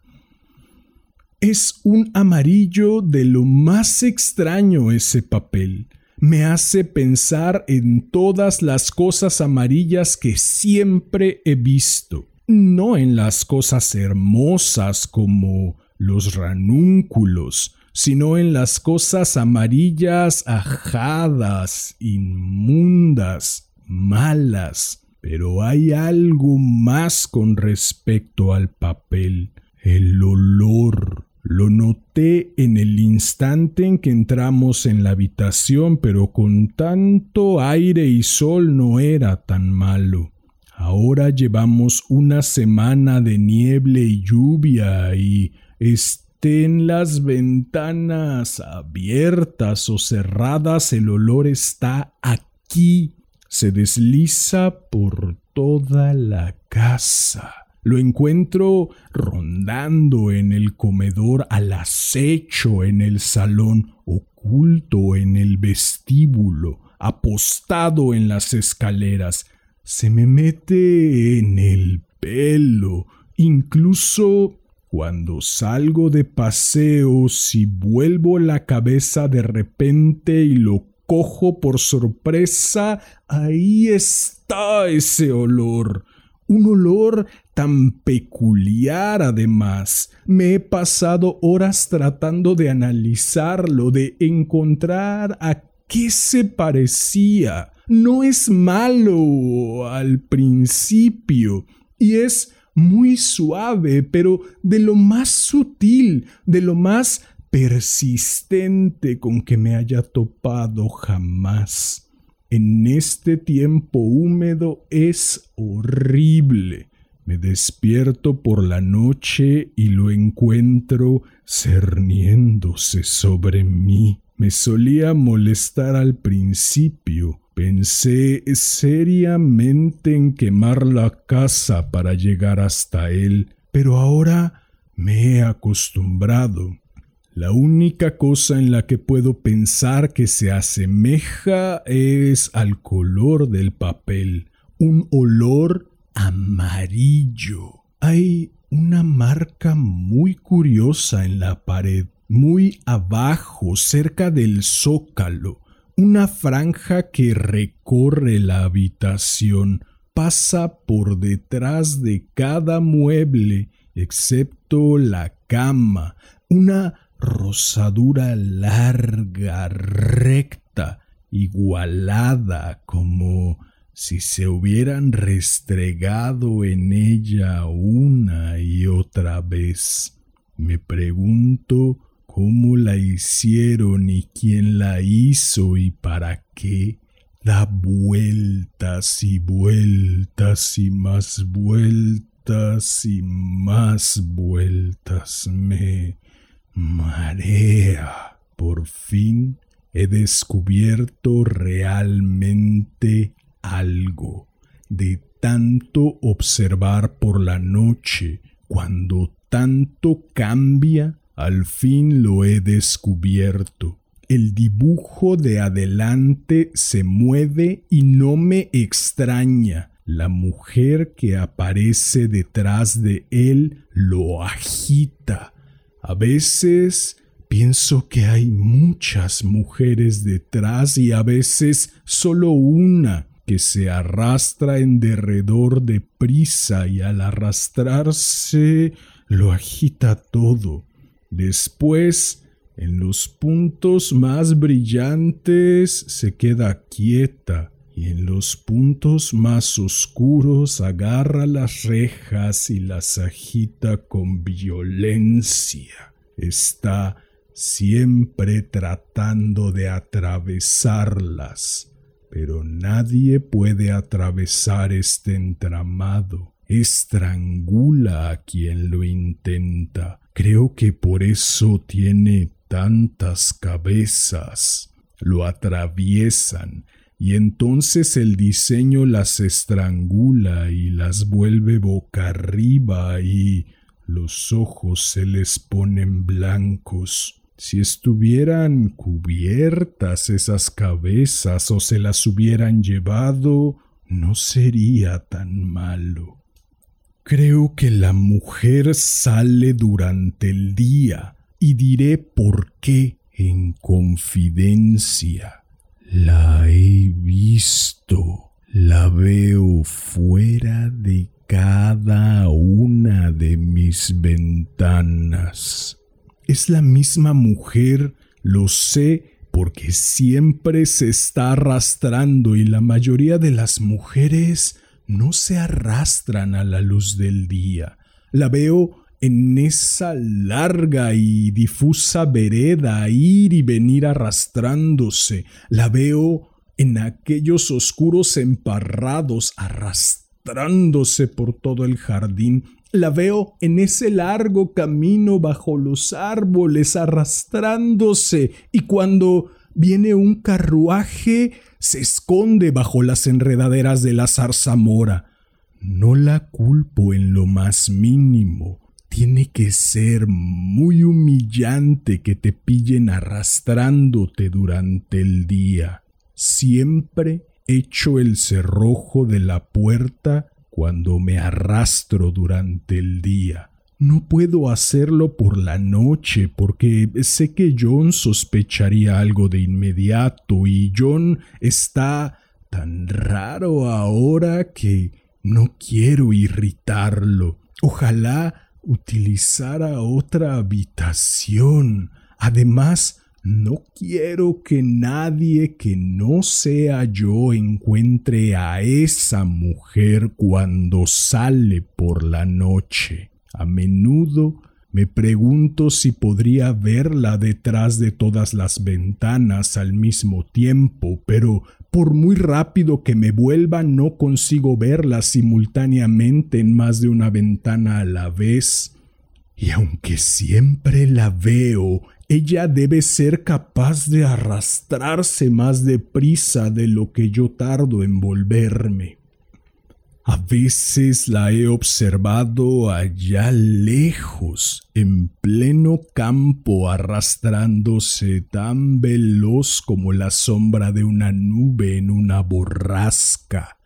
Es un amarillo de lo más extraño ese papel me hace pensar en todas las cosas amarillas que siempre he visto, no en las cosas hermosas como los ranúnculos, sino en las cosas amarillas ajadas, inmundas, malas. Pero hay algo más con respecto al papel, el olor. Lo noté en el instante en que entramos en la habitación, pero con tanto aire y sol no era tan malo. Ahora llevamos una semana de niebla y lluvia y estén las ventanas abiertas o cerradas, el olor está aquí. Se desliza por toda la casa. Lo encuentro rondando en el comedor, al acecho en el salón, oculto en el vestíbulo, apostado en las escaleras. Se me mete en el pelo, incluso cuando salgo de paseo, si vuelvo la cabeza de repente y lo cojo por sorpresa, ahí está ese olor un olor tan peculiar además. Me he pasado horas tratando de analizarlo, de encontrar a qué se parecía. No es malo al principio y es muy suave, pero de lo más sutil, de lo más persistente con que me haya topado jamás en este tiempo húmedo es horrible. Me despierto por la noche y lo encuentro cerniéndose sobre mí. Me solía molestar al principio. Pensé seriamente en quemar la casa para llegar hasta él, pero ahora me he acostumbrado. La única cosa en la que puedo pensar que se asemeja es al color del papel, un olor amarillo. Hay una marca muy curiosa en la pared, muy abajo, cerca del zócalo, una franja que recorre la habitación, pasa por detrás de cada mueble, excepto la cama, una rosadura larga, recta, igualada, como si se hubieran restregado en ella una y otra vez. Me pregunto cómo la hicieron y quién la hizo y para qué. Da vueltas y vueltas y más vueltas y más vueltas. Me Marea. Por fin he descubierto realmente algo. De tanto observar por la noche, cuando tanto cambia, al fin lo he descubierto. El dibujo de adelante se mueve y no me extraña. La mujer que aparece detrás de él lo agita, a veces pienso que hay muchas mujeres detrás y a veces solo una que se arrastra en derredor de prisa y al arrastrarse lo agita todo. Después, en los puntos más brillantes se queda quieta y en los puntos más oscuros agarra las rejas y las agita con violencia. Está siempre tratando de atravesarlas, pero nadie puede atravesar este entramado. Estrangula a quien lo intenta. Creo que por eso tiene tantas cabezas. Lo atraviesan y entonces el diseño las estrangula y las vuelve boca arriba y los ojos se les ponen blancos. Si estuvieran cubiertas esas cabezas o se las hubieran llevado, no sería tan malo. Creo que la mujer sale durante el día y diré por qué en confidencia. La he visto, la veo fuera de cada una de mis ventanas. Es la misma mujer, lo sé, porque siempre se está arrastrando y la mayoría de las mujeres no se arrastran a la luz del día. La veo en esa larga y difusa vereda ir y venir arrastrándose. La veo en aquellos oscuros emparrados arrastrándose por todo el jardín. La veo en ese largo camino bajo los árboles arrastrándose y cuando viene un carruaje se esconde bajo las enredaderas de la zarzamora. No la culpo en lo más mínimo. Tiene que ser muy humillante que te pillen arrastrándote durante el día. Siempre echo el cerrojo de la puerta cuando me arrastro durante el día. No puedo hacerlo por la noche porque sé que John sospecharía algo de inmediato y John está tan raro ahora que no quiero irritarlo. Ojalá utilizara otra habitación. Además, no quiero que nadie que no sea yo encuentre a esa mujer cuando sale por la noche. A menudo me pregunto si podría verla detrás de todas las ventanas al mismo tiempo, pero por muy rápido que me vuelva no consigo verla simultáneamente en más de una ventana a la vez. Y aunque siempre la veo ella debe ser capaz de arrastrarse más deprisa de lo que yo tardo en volverme. A veces la he observado allá lejos, en pleno campo, arrastrándose tan veloz como la sombra de una nube en una borrasca.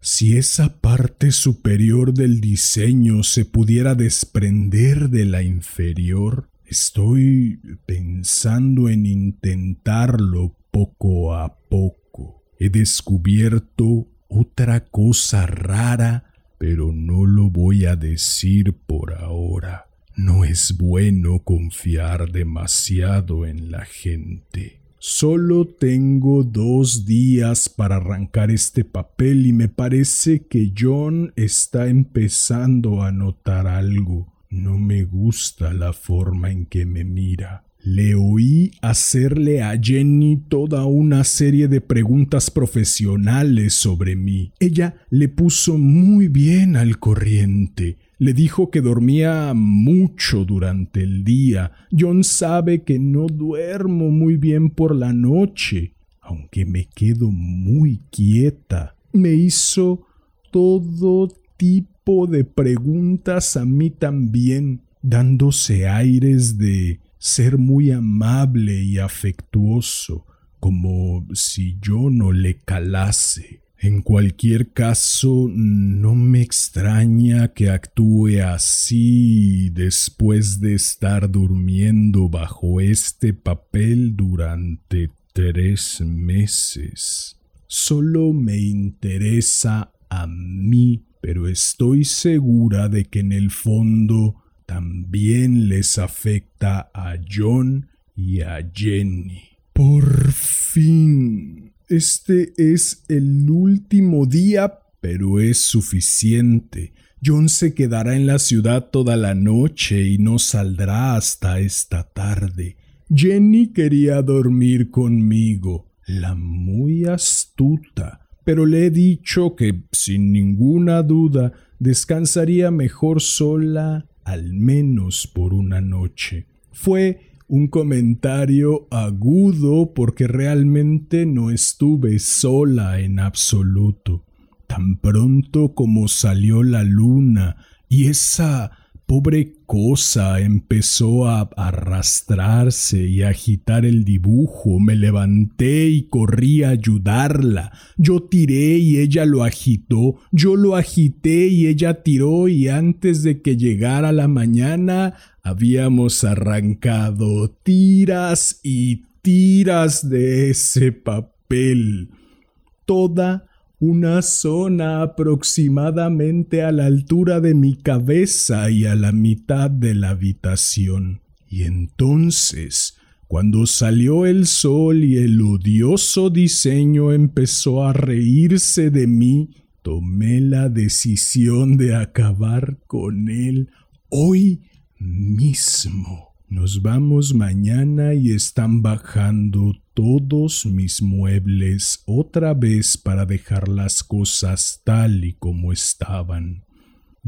Si esa parte superior del diseño se pudiera desprender de la inferior, Estoy pensando en intentarlo poco a poco. He descubierto otra cosa rara, pero no lo voy a decir por ahora. No es bueno confiar demasiado en la gente. Solo tengo dos días para arrancar este papel y me parece que John está empezando a notar algo. No me gusta la forma en que me mira. Le oí hacerle a Jenny toda una serie de preguntas profesionales sobre mí. Ella le puso muy bien al corriente. Le dijo que dormía mucho durante el día. John sabe que no duermo muy bien por la noche, aunque me quedo muy quieta. Me hizo todo tipo de preguntas a mí también, dándose aires de ser muy amable y afectuoso, como si yo no le calase. En cualquier caso, no me extraña que actúe así después de estar durmiendo bajo este papel durante tres meses. Solo me interesa a mí pero estoy segura de que en el fondo también les afecta a John y a Jenny. Por fin. Este es el último día, pero es suficiente. John se quedará en la ciudad toda la noche y no saldrá hasta esta tarde. Jenny quería dormir conmigo, la muy astuta pero le he dicho que, sin ninguna duda, descansaría mejor sola al menos por una noche. Fue un comentario agudo porque realmente no estuve sola en absoluto. Tan pronto como salió la luna y esa pobre cosa empezó a arrastrarse y agitar el dibujo. Me levanté y corrí a ayudarla. Yo tiré y ella lo agitó. Yo lo agité y ella tiró y antes de que llegara la mañana habíamos arrancado tiras y tiras de ese papel. Toda una zona aproximadamente a la altura de mi cabeza y a la mitad de la habitación. Y entonces, cuando salió el sol y el odioso diseño empezó a reírse de mí, tomé la decisión de acabar con él hoy mismo. Nos vamos mañana y están bajando todos mis muebles otra vez para dejar las cosas tal y como estaban.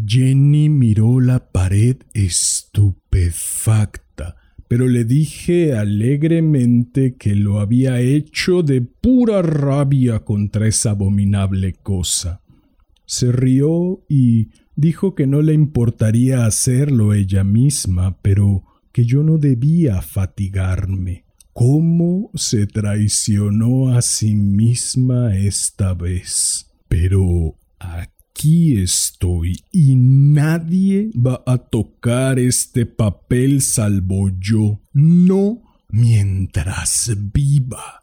Jenny miró la pared estupefacta, pero le dije alegremente que lo había hecho de pura rabia contra esa abominable cosa. Se rió y dijo que no le importaría hacerlo ella misma, pero que yo no debía fatigarme. ¿Cómo se traicionó a sí misma esta vez? Pero aquí estoy y nadie va a tocar este papel salvo yo. No mientras viva.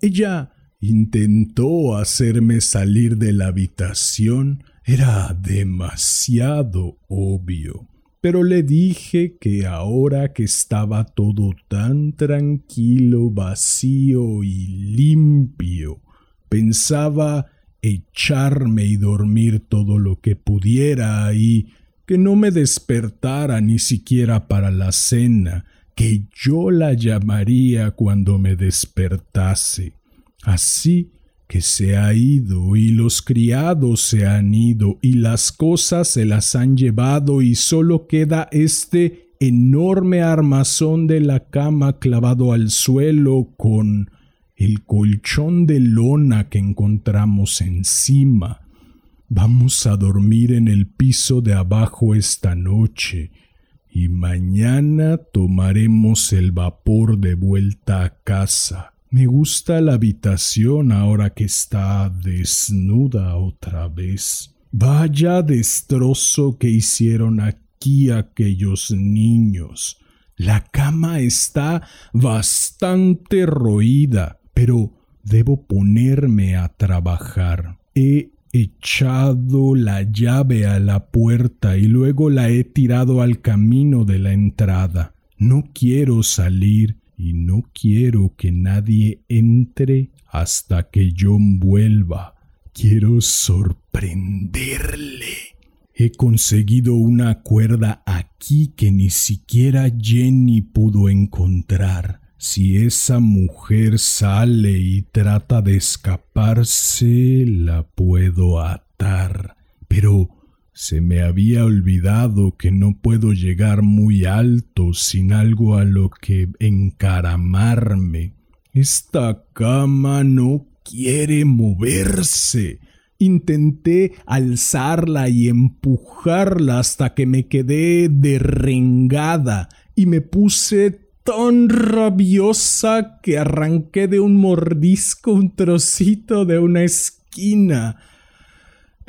Ella intentó hacerme salir de la habitación. Era demasiado obvio. Pero le dije que ahora que estaba todo tan tranquilo, vacío y limpio, pensaba echarme y dormir todo lo que pudiera y que no me despertara ni siquiera para la cena, que yo la llamaría cuando me despertase. Así que se ha ido y los criados se han ido y las cosas se las han llevado y solo queda este enorme armazón de la cama clavado al suelo con el colchón de lona que encontramos encima. Vamos a dormir en el piso de abajo esta noche y mañana tomaremos el vapor de vuelta a casa. Me gusta la habitación ahora que está desnuda otra vez. Vaya destrozo que hicieron aquí aquellos niños. La cama está bastante roída, pero debo ponerme a trabajar. He echado la llave a la puerta y luego la he tirado al camino de la entrada. No quiero salir y no quiero que nadie entre hasta que John vuelva. Quiero sorprenderle. He conseguido una cuerda aquí que ni siquiera Jenny pudo encontrar. Si esa mujer sale y trata de escaparse, la puedo atar. Pero se me había olvidado que no puedo llegar muy alto sin algo a lo que encaramarme. Esta cama no quiere moverse. Intenté alzarla y empujarla hasta que me quedé derrengada y me puse tan rabiosa que arranqué de un mordisco un trocito de una esquina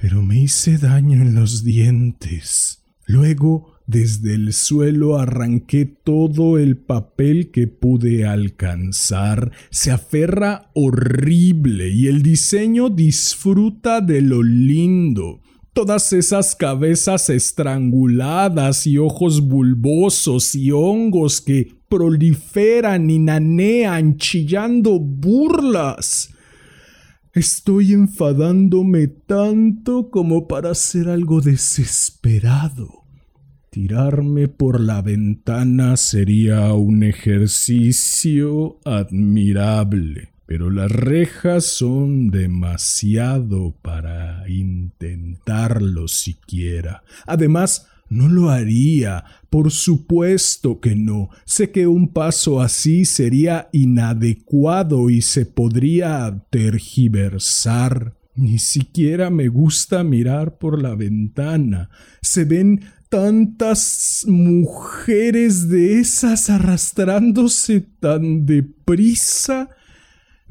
pero me hice daño en los dientes. Luego, desde el suelo arranqué todo el papel que pude alcanzar. Se aferra horrible y el diseño disfruta de lo lindo. Todas esas cabezas estranguladas y ojos bulbosos y hongos que proliferan y nanean chillando burlas. Estoy enfadándome tanto como para hacer algo desesperado. Tirarme por la ventana sería un ejercicio admirable, pero las rejas son demasiado para intentarlo siquiera. Además, no lo haría, por supuesto que no. Sé que un paso así sería inadecuado y se podría tergiversar. Ni siquiera me gusta mirar por la ventana. Se ven tantas mujeres de esas arrastrándose tan deprisa.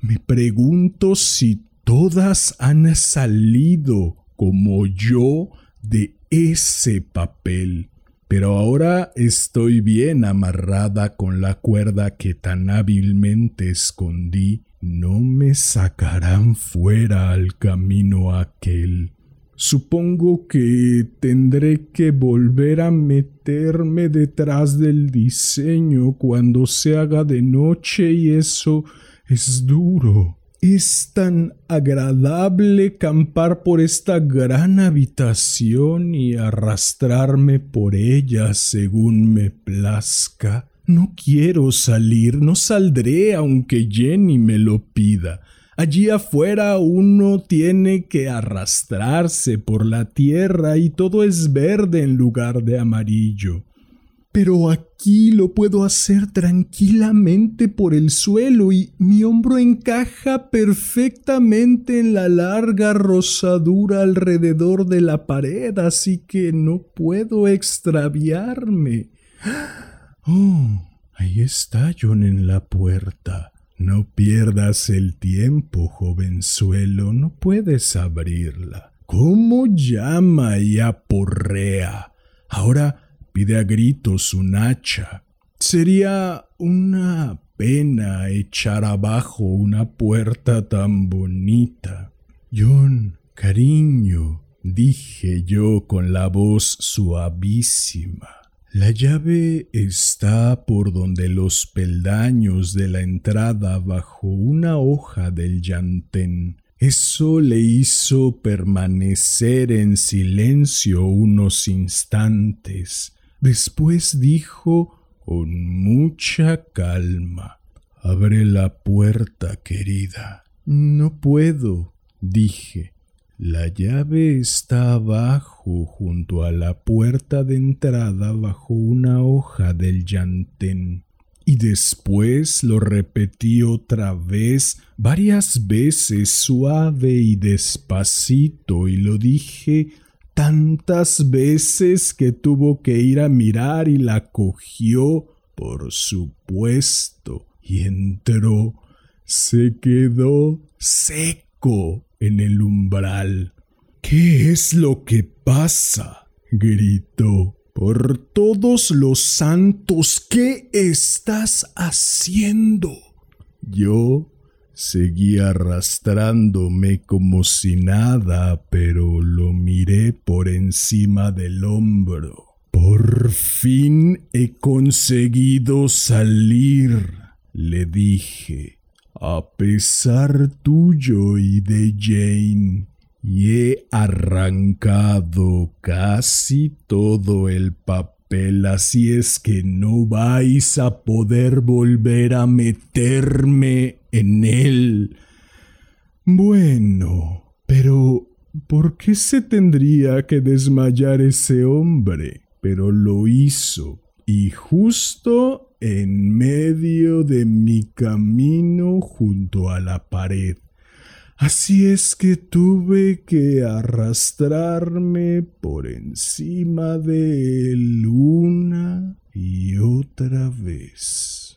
Me pregunto si todas han salido como yo de ese papel. Pero ahora estoy bien amarrada con la cuerda que tan hábilmente escondí. No me sacarán fuera al camino aquel. Supongo que tendré que volver a meterme detrás del diseño cuando se haga de noche y eso es duro. Es tan agradable campar por esta gran habitación y arrastrarme por ella según me plazca. No quiero salir, no saldré aunque Jenny me lo pida. Allí afuera uno tiene que arrastrarse por la tierra y todo es verde en lugar de amarillo. Pero aquí lo puedo hacer tranquilamente por el suelo y mi hombro encaja perfectamente en la larga rosadura alrededor de la pared, así que no puedo extraviarme. Oh, ahí está John en la puerta. No pierdas el tiempo, jovenzuelo, no puedes abrirla. ¿Cómo llama y aporrea? Ahora pide a gritos un hacha. Sería una pena echar abajo una puerta tan bonita. John, cariño, dije yo con la voz suavísima. La llave está por donde los peldaños de la entrada bajo una hoja del llantén. Eso le hizo permanecer en silencio unos instantes. Después dijo con mucha calma Abre la puerta, querida. No puedo, dije. La llave está abajo, junto a la puerta de entrada, bajo una hoja del llantén. Y después lo repetí otra vez, varias veces, suave y despacito, y lo dije tantas veces que tuvo que ir a mirar y la cogió, por supuesto, y entró. Se quedó seco en el umbral. ¿Qué es lo que pasa? gritó. Por todos los santos, ¿qué estás haciendo? Yo Seguí arrastrándome como si nada, pero lo miré por encima del hombro. Por fin he conseguido salir, le dije, a pesar tuyo y de Jane, y he arrancado casi todo el papel así es que no vais a poder volver a meterme en él. Bueno, pero ¿por qué se tendría que desmayar ese hombre? Pero lo hizo, y justo en medio de mi camino junto a la pared. Así es que tuve que arrastrarme por encima de él una y otra vez.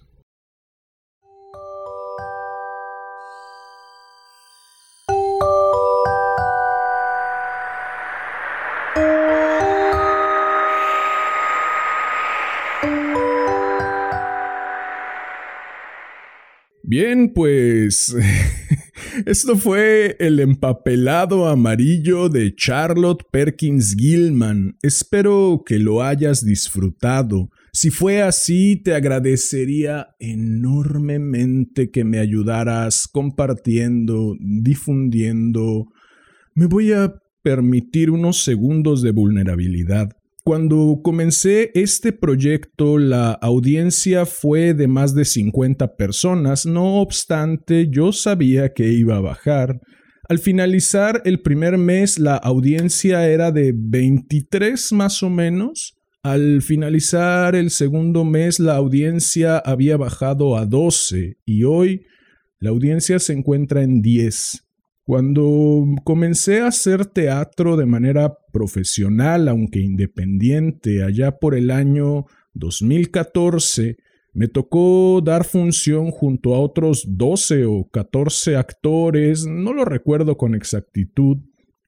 Bien, pues Esto fue El empapelado amarillo de Charlotte Perkins Gilman. Espero que lo hayas disfrutado. Si fue así, te agradecería enormemente que me ayudaras compartiendo, difundiendo. Me voy a permitir unos segundos de vulnerabilidad. Cuando comencé este proyecto, la audiencia fue de más de 50 personas, no obstante, yo sabía que iba a bajar. Al finalizar el primer mes, la audiencia era de 23 más o menos. Al finalizar el segundo mes, la audiencia había bajado a 12 y hoy la audiencia se encuentra en 10. Cuando comencé a hacer teatro de manera profesional, aunque independiente, allá por el año 2014, me tocó dar función junto a otros 12 o 14 actores, no lo recuerdo con exactitud,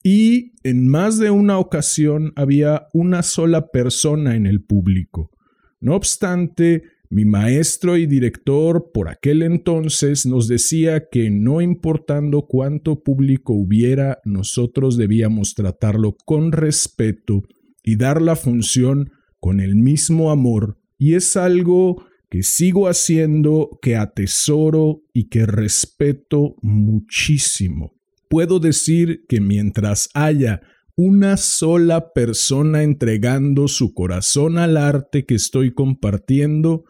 y en más de una ocasión había una sola persona en el público. No obstante, mi maestro y director por aquel entonces nos decía que no importando cuánto público hubiera, nosotros debíamos tratarlo con respeto y dar la función con el mismo amor, y es algo que sigo haciendo, que atesoro y que respeto muchísimo. Puedo decir que mientras haya una sola persona entregando su corazón al arte que estoy compartiendo,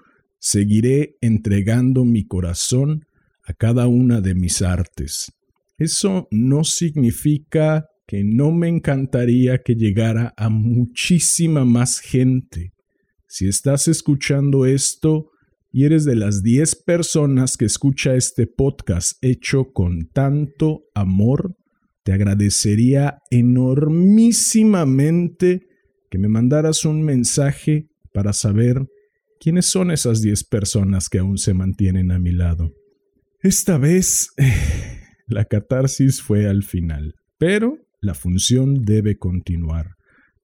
seguiré entregando mi corazón a cada una de mis artes. Eso no significa que no me encantaría que llegara a muchísima más gente. Si estás escuchando esto y eres de las 10 personas que escucha este podcast hecho con tanto amor, te agradecería enormísimamente que me mandaras un mensaje para saber quiénes son esas 10 personas que aún se mantienen a mi lado. Esta vez la catarsis fue al final, pero la función debe continuar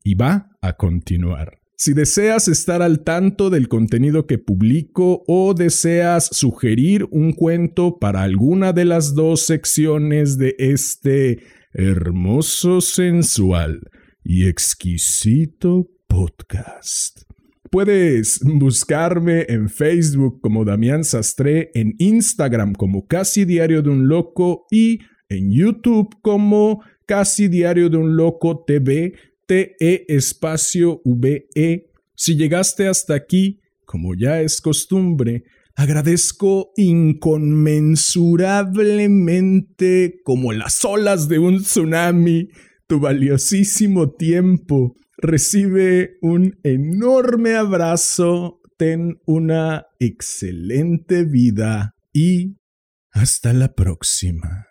y va a continuar. Si deseas estar al tanto del contenido que publico o deseas sugerir un cuento para alguna de las dos secciones de este hermoso, sensual y exquisito podcast. Puedes buscarme en Facebook como Damián Sastre, en Instagram como Casi Diario de un Loco y en YouTube como Casi Diario de un Loco TV e espacio VE. Si llegaste hasta aquí, como ya es costumbre, agradezco inconmensurablemente, como las olas de un tsunami, tu valiosísimo tiempo. Recibe un enorme abrazo, ten una excelente vida y hasta la próxima.